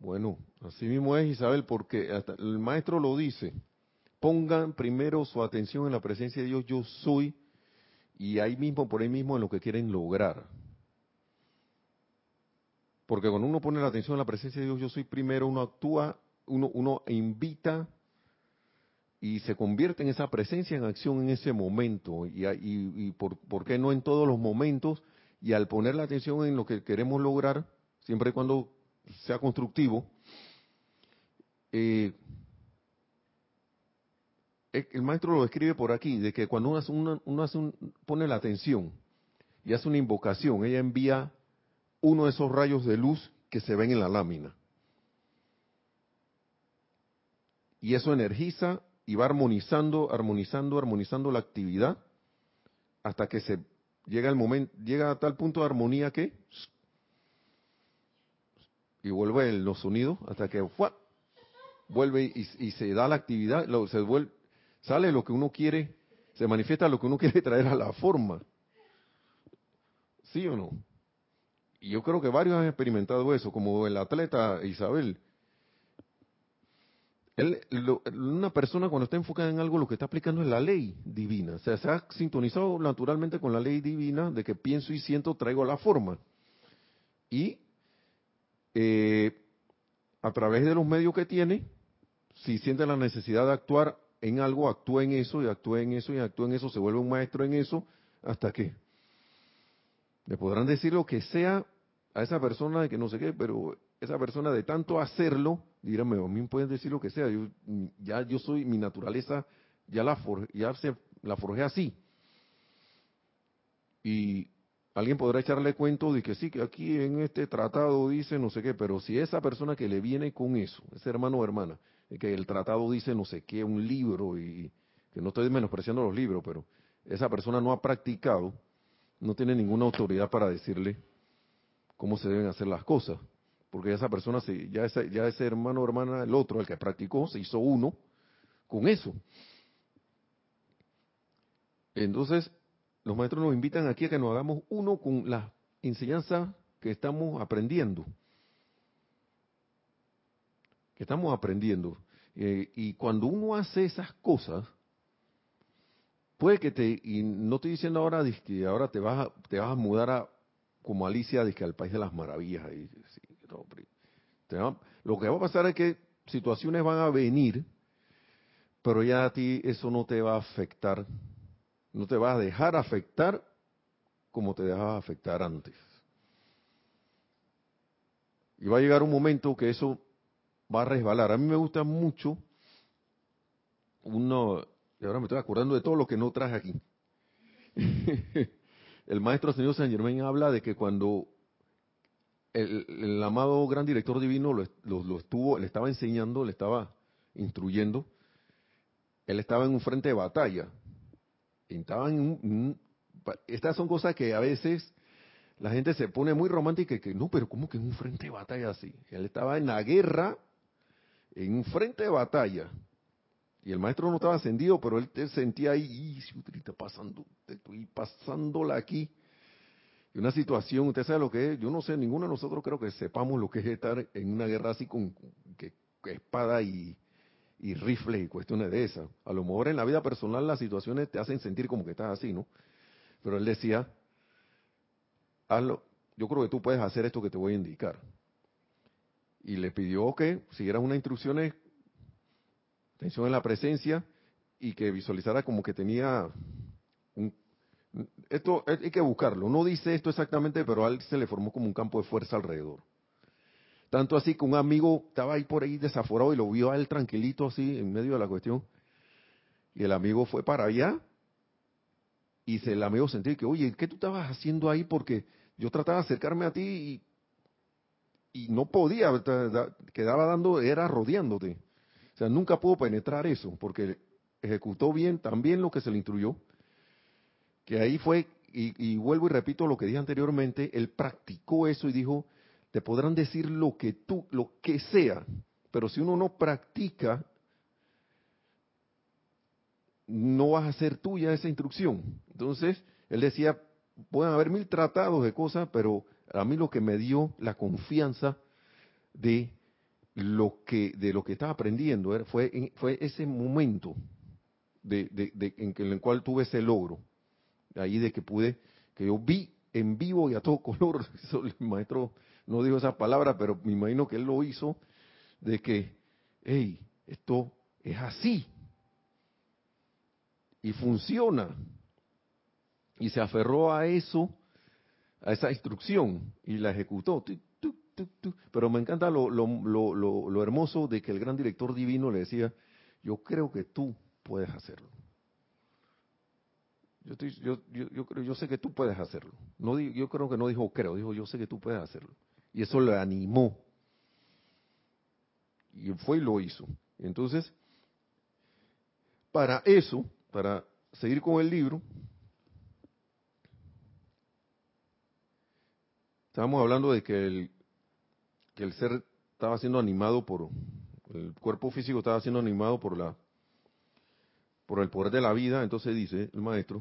Bueno, así mismo es Isabel, porque hasta el maestro lo dice. Pongan primero su atención en la presencia de Dios, yo soy, y ahí mismo, por ahí mismo, en lo que quieren lograr. Porque cuando uno pone la atención en la presencia de Dios, yo soy primero, uno actúa, uno, uno invita y se convierte en esa presencia en acción en ese momento. Y, por, por, qué no en todos los momentos? Y al poner la atención en lo que queremos lograr, siempre y cuando sea constructivo, eh, el maestro lo escribe por aquí, de que cuando uno, hace uno hace pone la atención y hace una invocación, ella envía uno de esos rayos de luz que se ven en la lámina. Y eso energiza y va armonizando, armonizando, armonizando la actividad hasta que se llega el momento, llega a tal punto de armonía que y vuelve los sonidos hasta que vuelve y, se da la actividad, se vuelve, sale lo que uno quiere, se manifiesta lo que uno [laughs] quiere traer a la forma. ¿Sí o no? Y yo creo que varios han experimentado eso, como el atleta Isabel. Él, una persona cuando está enfocada en algo, lo que está aplicando es la ley divina. O sea, se ha sintonizado naturalmente con la ley divina de que pienso y siento, traigo la forma. Y eh, a través de los medios que tiene, si siente la necesidad de actuar en algo, actúa en eso y actúa en eso y actúa en eso, se vuelve un maestro en eso, hasta que le podrán decir lo que sea a esa persona de que no sé qué, pero esa persona de tanto hacerlo, dígame, a mí pueden decir lo que sea, yo, ya yo soy, mi naturaleza, ya la, ya se, la forjé así. Y Alguien podrá echarle cuento de que sí, que aquí en este tratado dice no sé qué, pero si esa persona que le viene con eso, ese hermano o hermana, que el tratado dice no sé qué, un libro, y que no estoy menospreciando los libros, pero esa persona no ha practicado, no tiene ninguna autoridad para decirle cómo se deben hacer las cosas, porque esa persona, ya, ese, ya ese hermano o hermana, el otro, el que practicó, se hizo uno con eso. Entonces, los maestros nos invitan aquí a que nos hagamos uno con la enseñanza que estamos aprendiendo. Que estamos aprendiendo. Eh, y cuando uno hace esas cosas, puede que te, y no estoy diciendo ahora que ahora te vas a, te vas a mudar a, como Alicia, al país de las maravillas. Y, lo que va a pasar es que situaciones van a venir, pero ya a ti eso no te va a afectar no te vas a dejar afectar como te dejaba afectar antes. Y va a llegar un momento que eso va a resbalar. A mí me gusta mucho uno, y ahora me estoy acordando de todo lo que no traje aquí. [laughs] el maestro señor San Germain habla de que cuando el, amado gran director divino lo, estuvo, le estaba enseñando, le estaba instruyendo, él estaba en un frente de batalla. Estaba en un, estas son cosas que a veces la gente se pone muy romántica y que no, pero ¿cómo que en un frente de batalla así? Él estaba en la guerra, en un frente de batalla. Y el maestro no estaba ascendido, pero él, sentía ahí, y pasando, estoy pasándola aquí una situación, usted sabe lo que es, yo no sé, ninguno de nosotros creo que sepamos lo que es estar en una guerra así con que, espada y, rifle y cuestiones de esas. A lo mejor en la vida personal las situaciones te hacen sentir como que estás así, ¿no? Pero él decía, hazlo, yo creo que tú puedes hacer esto que te voy a indicar. Y le pidió que siguieras unas instrucciones, atención en la presencia, y que visualizara como que tenía un, esto hay que buscarlo. No dice esto exactamente, pero a él se le formó como un campo de fuerza alrededor. Tanto así que un amigo estaba ahí por ahí desaforado y lo vio a él tranquilito así en medio de la cuestión. Y el amigo fue para allá y se, el amigo sentía que, oye, ¿qué tú estabas haciendo ahí? Porque yo trataba de acercarme a ti y, y no podía, quedaba dando, era rodeándote. O sea, nunca pudo penetrar eso porque ejecutó bien, también lo que se le instruyó que ahí fue, y, vuelvo y repito lo que dije anteriormente, él practicó eso y dijo, te podrán decir lo que tú, lo que sea, pero si uno no practica, no vas a hacer tuya esa instrucción. Entonces, él decía, pueden haber mil tratados de cosas, pero a mí lo que me dio la confianza de lo que de lo que estaba aprendiendo fue fue ese momento en el cual tuve ese logro ahí de que pude, que yo vi en vivo y a todo [laughs] color, el maestro no dijo esa palabra, pero me imagino que él lo hizo, de que, hey, esto es así. Y funciona. Y se aferró a eso, a esa instrucción, y la ejecutó. Pero me encanta lo, lo, lo, lo hermoso de que el gran director divino le decía, yo creo que tú puedes hacerlo. Yo, sé que tú puedes hacerlo. Yo creo que no dijo creo, dijo yo sé que tú puedes hacerlo. Y eso le animó. Y fue y lo hizo. Entonces, para eso, para seguir con el libro, estábamos hablando de que el ser estaba siendo animado por, el cuerpo físico estaba siendo animado por la por el poder de la vida, entonces dice el maestro,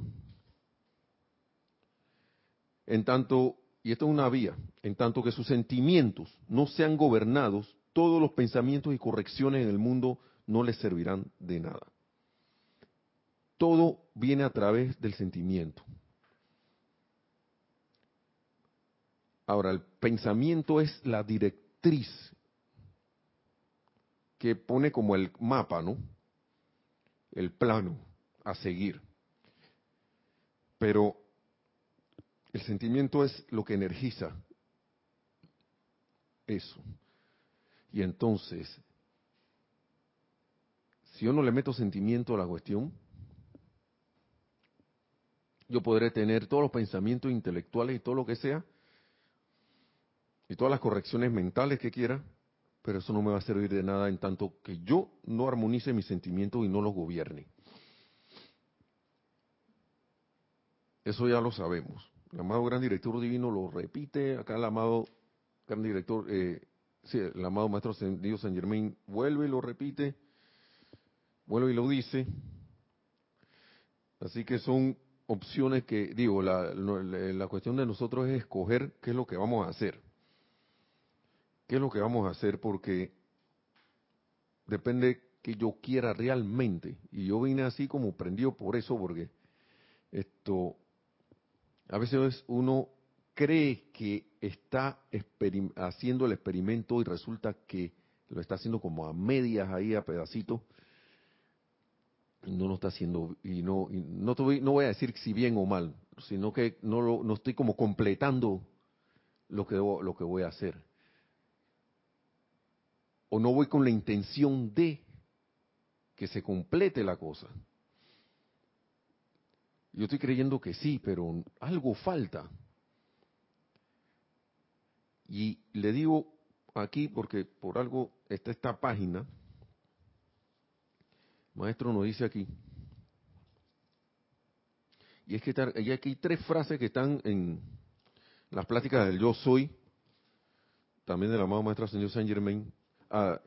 en tanto, y esto es una vía, en tanto que sus sentimientos no sean gobernados, todos los pensamientos y correcciones en el mundo no les servirán de nada. Todo viene a través del sentimiento. Ahora, el pensamiento es la directriz que pone como el mapa, ¿no? El plano a seguir. Pero el sentimiento es lo que energiza eso. Y entonces, si yo no le meto sentimiento a la cuestión, yo podré tener todos los pensamientos intelectuales y todo lo que sea, y todas las correcciones mentales que quiera, pero eso no me va a servir de nada en tanto que yo no armonice mis sentimientos y no los gobierne. Eso ya lo sabemos. El amado gran director divino lo repite, acá el amado gran director, eh, sí, el amado maestro San Germain vuelve y lo repite, vuelve y lo dice. Así que son opciones que, digo, la cuestión de nosotros es escoger qué es lo que vamos a hacer. ¿Qué es lo que vamos a hacer? Porque depende que yo quiera realmente. Y yo vine así como prendido por eso, porque esto, a veces uno cree que está haciendo el experimento y resulta que lo está haciendo como a medias ahí, a pedacitos. Y no lo está haciendo, y no, no, no voy a decir si bien o mal, sino que no, lo, no estoy como completando lo que, lo que voy a hacer o no voy con la intención de que se complete la cosa. Yo estoy creyendo que sí, pero algo falta. Y le digo aquí, porque por algo está esta página, maestro nos dice aquí, y es que hay aquí tres frases que están en las pláticas del yo soy, también del amado maestro señor Saint Germain. Ah,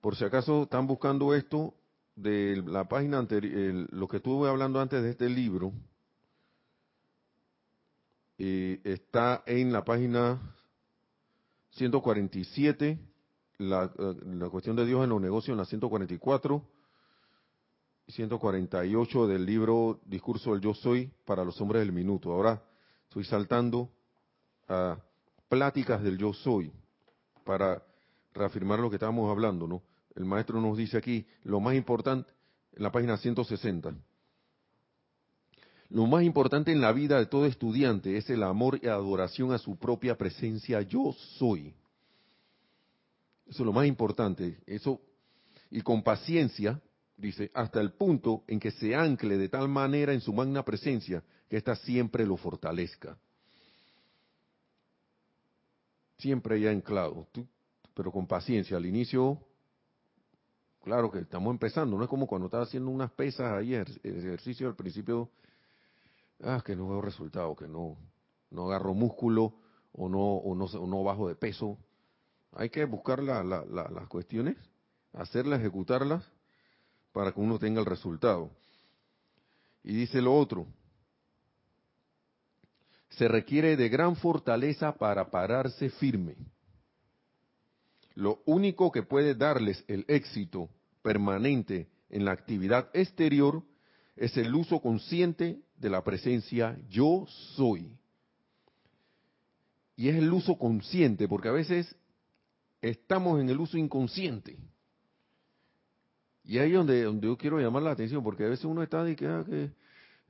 por si acaso están buscando esto de la página anterior, lo que estuve hablando antes de este libro, eh, está en la página 147, la, cuestión de Dios en los negocios en la 144 148 del libro Discurso del Yo Soy para los hombres del minuto. Ahora estoy saltando a pláticas del Yo Soy para reafirmar lo que estábamos hablando, ¿no? El maestro nos dice aquí, lo más importante, en la página 160, lo más importante en la vida de todo estudiante es el amor y adoración a su propia presencia yo soy. Eso es lo más importante. Eso, y con paciencia, dice, hasta el punto en que se ancle de tal manera en su magna presencia que ésta siempre lo fortalezca. Siempre ya anclado, pero con paciencia. Al inicio, claro que estamos empezando, no es como cuando estaba haciendo unas pesas el ejercicio al principio, ah, que no veo resultado, que no, no agarro músculo o no, o no, o no bajo de peso. Hay que buscar las cuestiones, hacerlas, ejecutarlas para que uno tenga el resultado. Y dice lo otro, se requiere de gran fortaleza para pararse firme. Lo único que puede darles el éxito permanente en la actividad exterior es el uso consciente de la presencia yo soy. Y es el uso consciente, porque a veces estamos en el uso inconsciente. Y ahí es donde, donde yo quiero llamar la atención, porque a veces uno está de que, ah, que,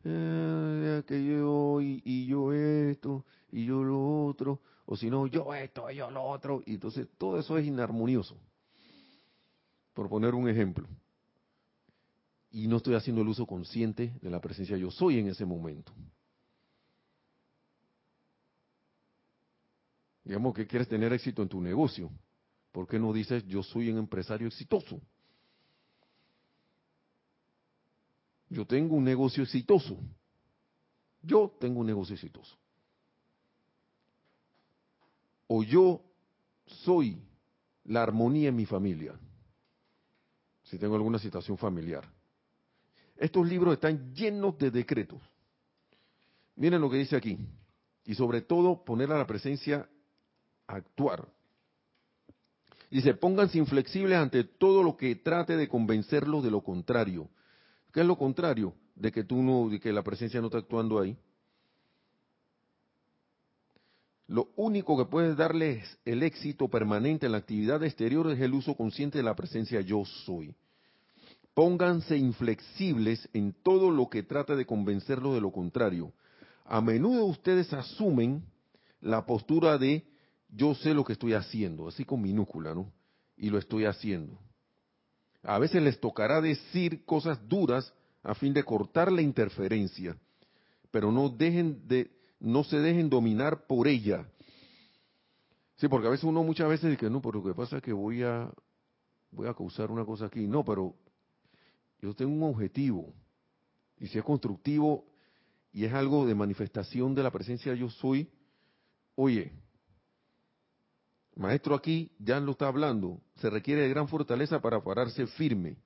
eh, yo y, yo esto, y yo lo otro, o si no, yo esto, yo lo otro, y entonces todo eso es inarmonioso. Por poner un ejemplo. Y no estoy haciendo el uso consciente de la presencia yo soy en ese momento. Digamos que quieres tener éxito en tu negocio. ¿Por qué no dices yo soy un empresario exitoso? Yo tengo un negocio exitoso. Yo tengo un negocio exitoso. O yo soy la armonía en mi familia. Si tengo alguna situación familiar. Estos libros están llenos de decretos. Miren lo que dice aquí. Y sobre todo poner a la presencia a actuar. Dice, pónganse inflexibles ante todo lo que trate de convencerlos de lo contrario ¿Qué es lo contrario de que tú no, de que la presencia no está actuando ahí? Lo único que puede darles el éxito permanente en la actividad exterior es el uso consciente de la presencia yo soy. Pónganse inflexibles en todo lo que trate de convencerlos de lo contrario. A menudo ustedes asumen la postura de yo sé lo que estoy haciendo, así con minúscula, ¿no? Y lo estoy haciendo. A veces les tocará decir cosas duras a fin de cortar la interferencia, pero no dejen de no se dejen dominar por ella. Sí, porque a veces uno muchas veces dice, no, pero lo que pasa es que voy a voy a causar una cosa aquí. No, pero yo tengo un objetivo. Y si es constructivo y es algo de manifestación de la presencia yo soy, oye, Maestro aquí ya lo está hablando, se requiere de gran fortaleza para pararse firme.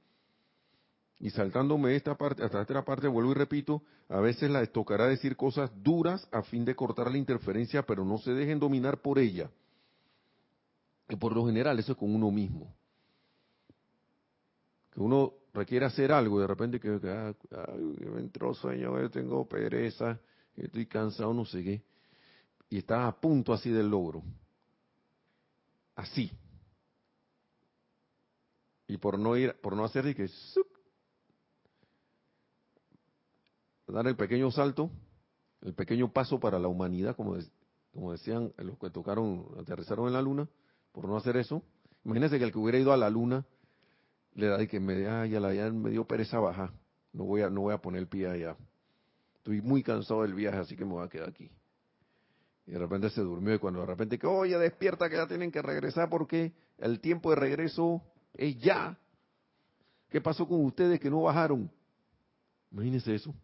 Y saltándome esta parte, hasta esta parte, vuelvo y repito, a veces la tocará decir cosas duras a fin de cortar la interferencia, pero no se dejen dominar por ella. Que por lo general eso es con uno mismo. Que uno requiere hacer algo y de repente que, ah, me entró sueño, tengo pereza, estoy cansado, no sé qué. Y está a punto así del logro así. Y por no ir, por no hacer que dar el pequeño salto, el pequeño paso para la humanidad, como, como decían los que tocaron, aterrizaron en la luna, por no hacer eso. Imagínense que el que hubiera ido a la luna le da y que me, ah, ya, la, ya me dio pereza baja, no voy a, no voy a poner el pie allá. estoy muy cansado del viaje, así que me voy a quedar aquí. Y de repente se durmió y cuando de repente que, oye, despierta que ya tienen que regresar porque el tiempo de regreso es ya. ¿Qué pasó con ustedes que no bajaron? Imagínense eso.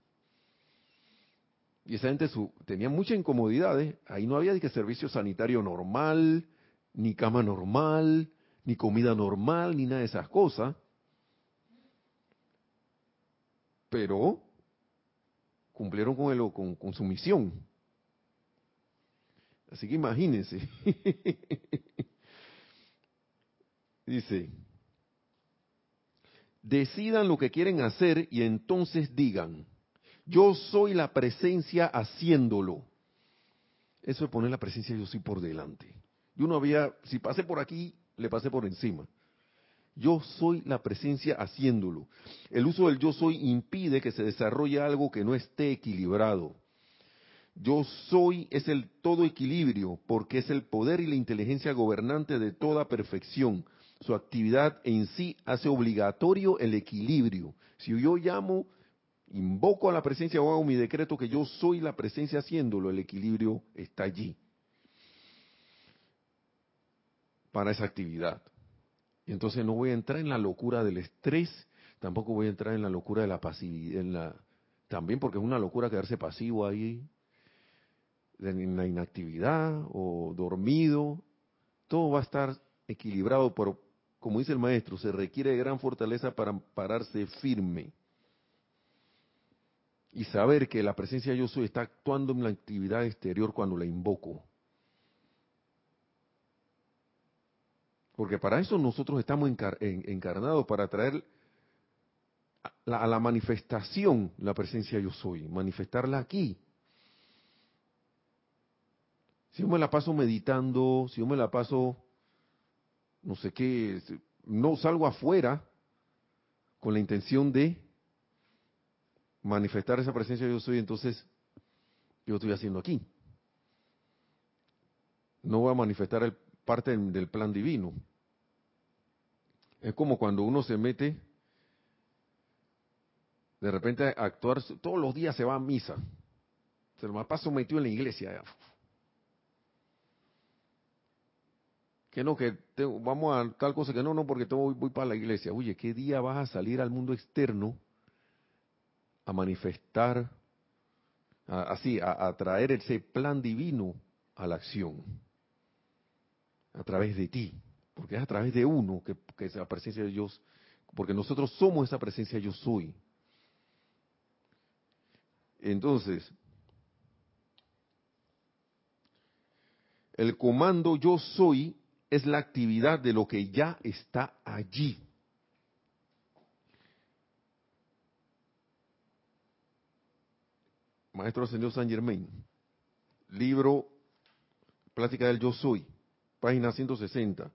Y esa gente tenía muchas incomodidades. Ahí no había servicio sanitario normal, ni cama normal, ni comida normal, ni nada de esas cosas. Pero cumplieron con, el, con, con su misión. Así que imagínense. [laughs] Dice, decidan lo que quieren hacer y entonces digan, yo soy la presencia haciéndolo. Eso es poner la presencia yo soy por delante. Yo no había, si pasé por aquí, le pasé por encima. Yo soy la presencia haciéndolo. El uso del yo soy impide que se desarrolle algo que no esté equilibrado. Yo soy es el todo equilibrio porque es el poder y la inteligencia gobernante de toda perfección. Su actividad en sí hace obligatorio el equilibrio. Si yo llamo, invoco a la presencia o hago mi decreto que yo soy la presencia haciéndolo, el equilibrio está allí para esa actividad. Entonces no voy a entrar en la locura del estrés, tampoco voy a entrar en la locura de la pasividad, también porque es una locura quedarse pasivo ahí, en la inactividad o dormido, todo va a estar equilibrado, pero como dice el maestro, se requiere gran fortaleza para pararse firme y saber que la presencia yo soy está actuando en la actividad exterior cuando la invoco. Porque para eso nosotros estamos encarnados, para traer a la manifestación la presencia yo soy, manifestarla aquí. Si yo me la paso meditando, si yo me la paso, no sé qué, no salgo afuera con la intención de manifestar esa presencia yo soy, entonces yo estoy haciendo aquí. No voy a manifestar el, parte del plan divino. Es como cuando uno se mete, de repente a actuar, todos los días se va a misa. Se lo paso metido en la iglesia. Que no, que vamos a tal cosa, que no, no, porque tengo, voy para la iglesia. Oye, ¿qué día vas a salir al mundo externo a manifestar, así, a, traer ese plan divino a la acción? A través de ti porque es a través de uno que, que esa presencia de Dios, porque nosotros somos esa presencia yo soy. Entonces, el comando yo soy es la actividad de lo que ya está allí. Maestro Señor San Germain, libro Plática del Yo Soy, página 160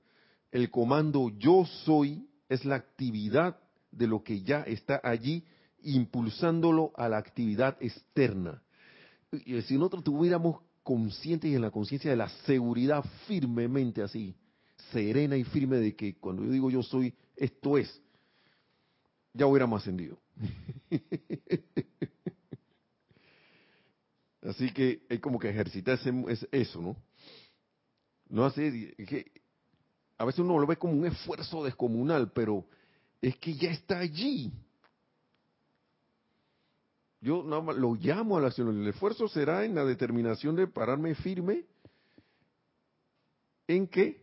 el comando yo soy es la actividad de lo que ya está allí, impulsándolo a la actividad externa. Y si nosotros tuviéramos conscientes y en la conciencia de la seguridad firmemente así, serena y firme de que cuando yo digo yo soy, esto es, ya hubiéramos ascendido. [laughs] Así que es como que ejercitar eso, ¿no? No hace, a veces uno lo ve como un esfuerzo descomunal, pero es que ya está allí. Yo lo llamo a la acción. El esfuerzo será en la determinación de pararme firme en que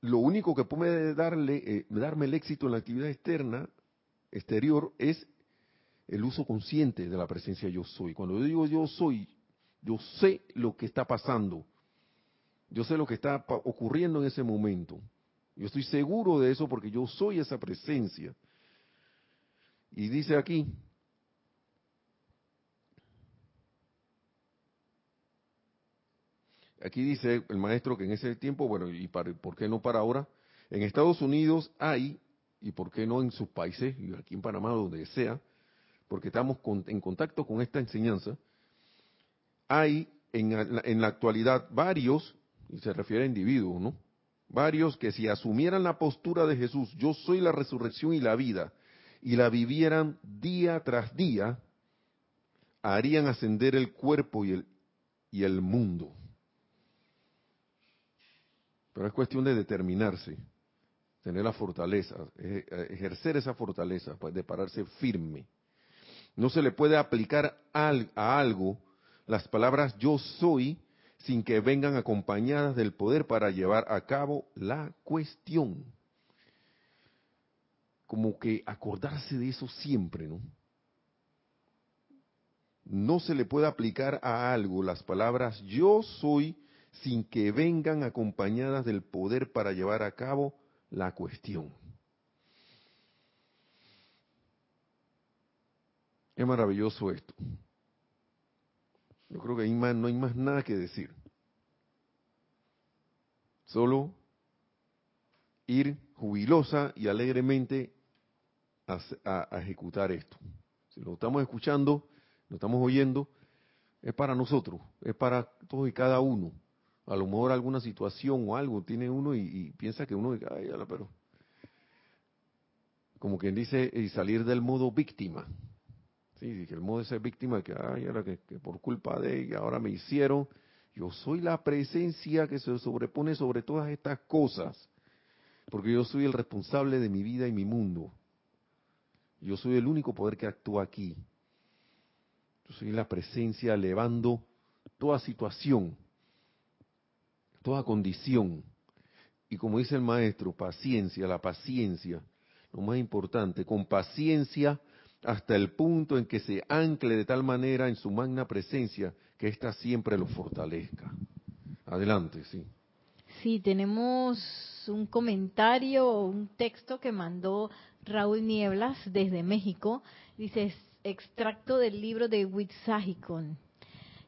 lo único que puede darle, eh, darme el éxito en la actividad externa, exterior, es el uso consciente de la presencia yo soy. Cuando yo digo yo soy, yo sé lo que está pasando. Yo sé lo que está ocurriendo en ese momento. Yo estoy seguro de eso porque yo soy esa presencia. Y dice aquí, aquí dice el maestro que en ese tiempo, bueno, y por qué no para ahora, en Estados Unidos hay, y por qué no en sus países, y aquí en Panamá, donde sea, porque estamos en contacto con esta enseñanza, hay en en la actualidad varios y se refiere a individuos, ¿no? Varios que si asumieran la postura de Jesús, yo soy la resurrección y la vida, y la vivieran día tras día, harían ascender el cuerpo y el, y el mundo. Pero es cuestión de determinarse, tener la fortaleza, ejercer esa fortaleza, pues, de pararse firme. No se le puede aplicar a algo las palabras yo soy sin que vengan acompañadas del poder para llevar a cabo la cuestión. Como que acordarse de eso siempre, ¿no? No se le puede aplicar a algo las palabras yo soy sin que vengan acompañadas del poder para llevar a cabo la cuestión. Es maravilloso esto. Yo creo que no hay más nada que decir. Solo ir jubilosa y alegremente a, ejecutar esto. Si lo estamos escuchando, lo estamos oyendo, es para nosotros, es para todos y cada uno. A lo mejor alguna situación o algo tiene uno y, piensa que uno, ay, pero como quien dice, y salir del modo víctima. Sí, que el modo de ser víctima, que, ay, ahora que, por culpa de ella, ahora me hicieron. Yo soy la presencia que se sobrepone sobre todas estas cosas, porque yo soy el responsable de mi vida y mi mundo. Yo soy el único poder que actúa aquí. Yo soy la presencia elevando toda situación, toda condición. Y como dice el maestro, paciencia, la paciencia, lo más importante, con paciencia hasta el punto en que se ancle de tal manera en su magna presencia que ésta siempre lo fortalezca. Adelante, sí. Sí, tenemos un comentario, un texto que mandó Raúl Nieblas desde México. Dice, extracto del libro de Huitzahicon.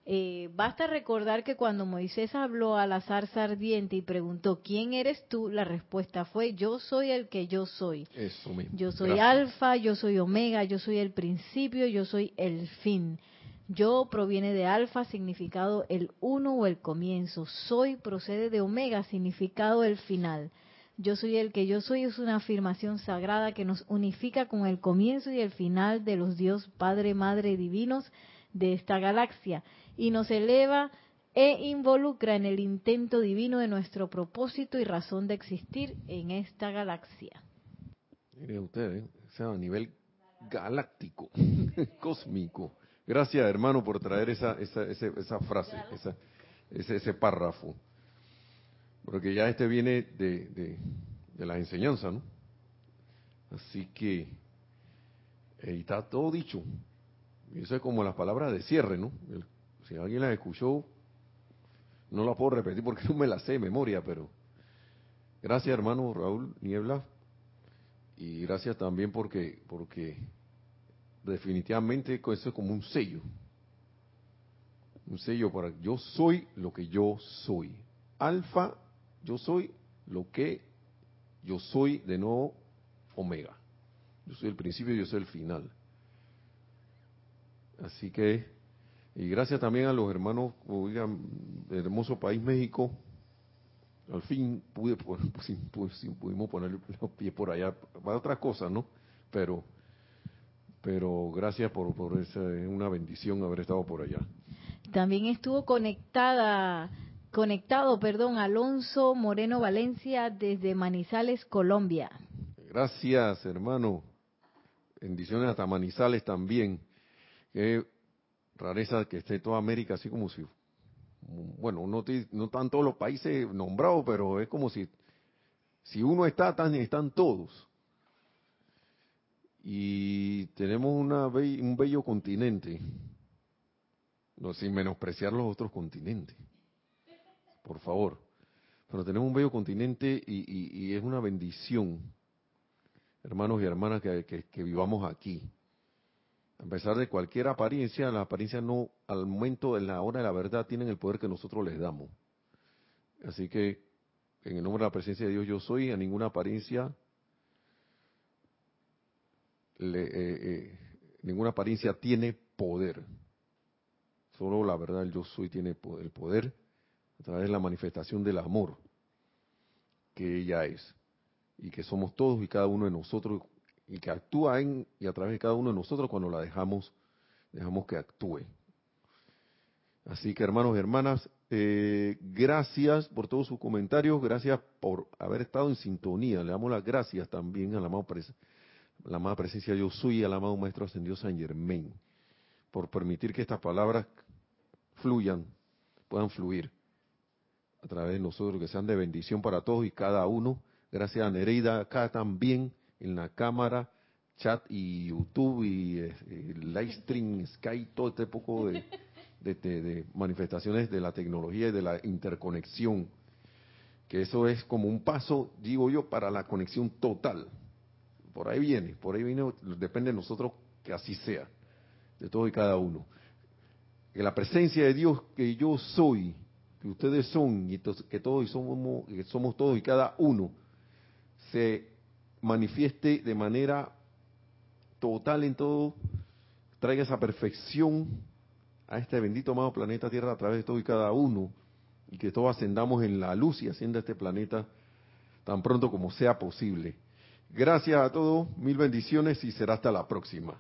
Eh, basta recordar que cuando Moisés habló a la zarza ardiente y preguntó, ¿quién eres tú? La respuesta fue, yo soy el que yo soy. Eso mismo. Yo soy alfa, yo soy omega, yo soy el principio, yo soy el fin. Yo proviene de alfa, significado el uno o el comienzo. Soy procede de omega, significado el final. Yo soy el que yo soy es una afirmación sagrada que nos unifica con el comienzo y el final de los Dios Padre, Madre divinos de esta galaxia y nos eleva e involucra en el intento divino de nuestro propósito y razón de existir en esta galaxia. Miren ustedes, ¿eh? a nivel galáctico, [laughs] cósmico. Gracias, hermano, por traer esa, esa, esa, frase, esa, ese, ese, párrafo. Porque ya este viene de, de, de la enseñanza, ¿no? Así que, está todo dicho. Eso es como las palabras de cierre, ¿no? Si alguien las escuchó, no la puedo repetir porque [laughs] no me la sé de memoria, pero gracias hermano Raúl Niebla y gracias también porque porque definitivamente eso es como un sello, un sello para yo soy lo que yo soy, alfa, yo soy lo que yo soy de nuevo omega, yo soy el principio, yo soy el final. Así que y gracias también a los hermanos, oigan, hermoso país México, al fin pude, [laughs] pues, pudimos poner los pies por allá, para otras cosas, ¿no? Pero, pero gracias por, por esa, es una bendición haber estado por allá. También estuvo conectada, conectado, perdón, Alonso Moreno Valencia desde Manizales, Colombia. Gracias, hermano. Bendiciones hasta Manizales también rareza que esté toda América así como si, bueno, no, no están todos los países nombrados, pero es como si, si uno está, están todos. Y tenemos una, un bello continente, no sin menospreciar los otros continentes, por favor. Pero tenemos un bello continente y, es una bendición, hermanos y hermanas, que vivamos aquí a pesar de cualquier apariencia, las apariencias no, al momento, de la hora de la verdad, tienen el poder que nosotros les damos. Así que, en el nombre de la presencia de Dios, yo soy, a ninguna apariencia, eh, eh, ninguna apariencia tiene poder. Solo la verdad, el yo soy, tiene el poder a través de la manifestación del amor que ella es. Y que somos todos y cada uno de nosotros y que actúa en y a través de cada uno de nosotros cuando la dejamos dejamos que actúe. Así que hermanos y hermanas, eh, gracias por todos sus comentarios, gracias por haber estado en sintonía. Le damos las gracias también a la amada, la amada presencia yo soy y al amado Maestro Ascendido San Germain por permitir que estas palabras fluyan, puedan fluir a través de nosotros, que sean de bendición para todos y cada uno. Gracias a Nereida acá también en la cámara, chat y YouTube y, eh, Livestream, [laughs] Skype, todo este poco de, de, manifestaciones de la tecnología y de la interconexión. Que eso es como un paso, digo yo, para la conexión total. Por ahí viene, por ahí viene, depende de nosotros que así sea, de todos y cada uno. Que la presencia de Dios que yo soy, que ustedes son y que todos somos, que somos todos y cada uno, se manifieste de manera total en todo, traiga esa perfección a este bendito amado planeta Tierra a través de todo y cada uno, y que todos ascendamos en la luz y ascienda este planeta tan pronto como sea posible. Gracias a todos, mil bendiciones y será hasta la próxima.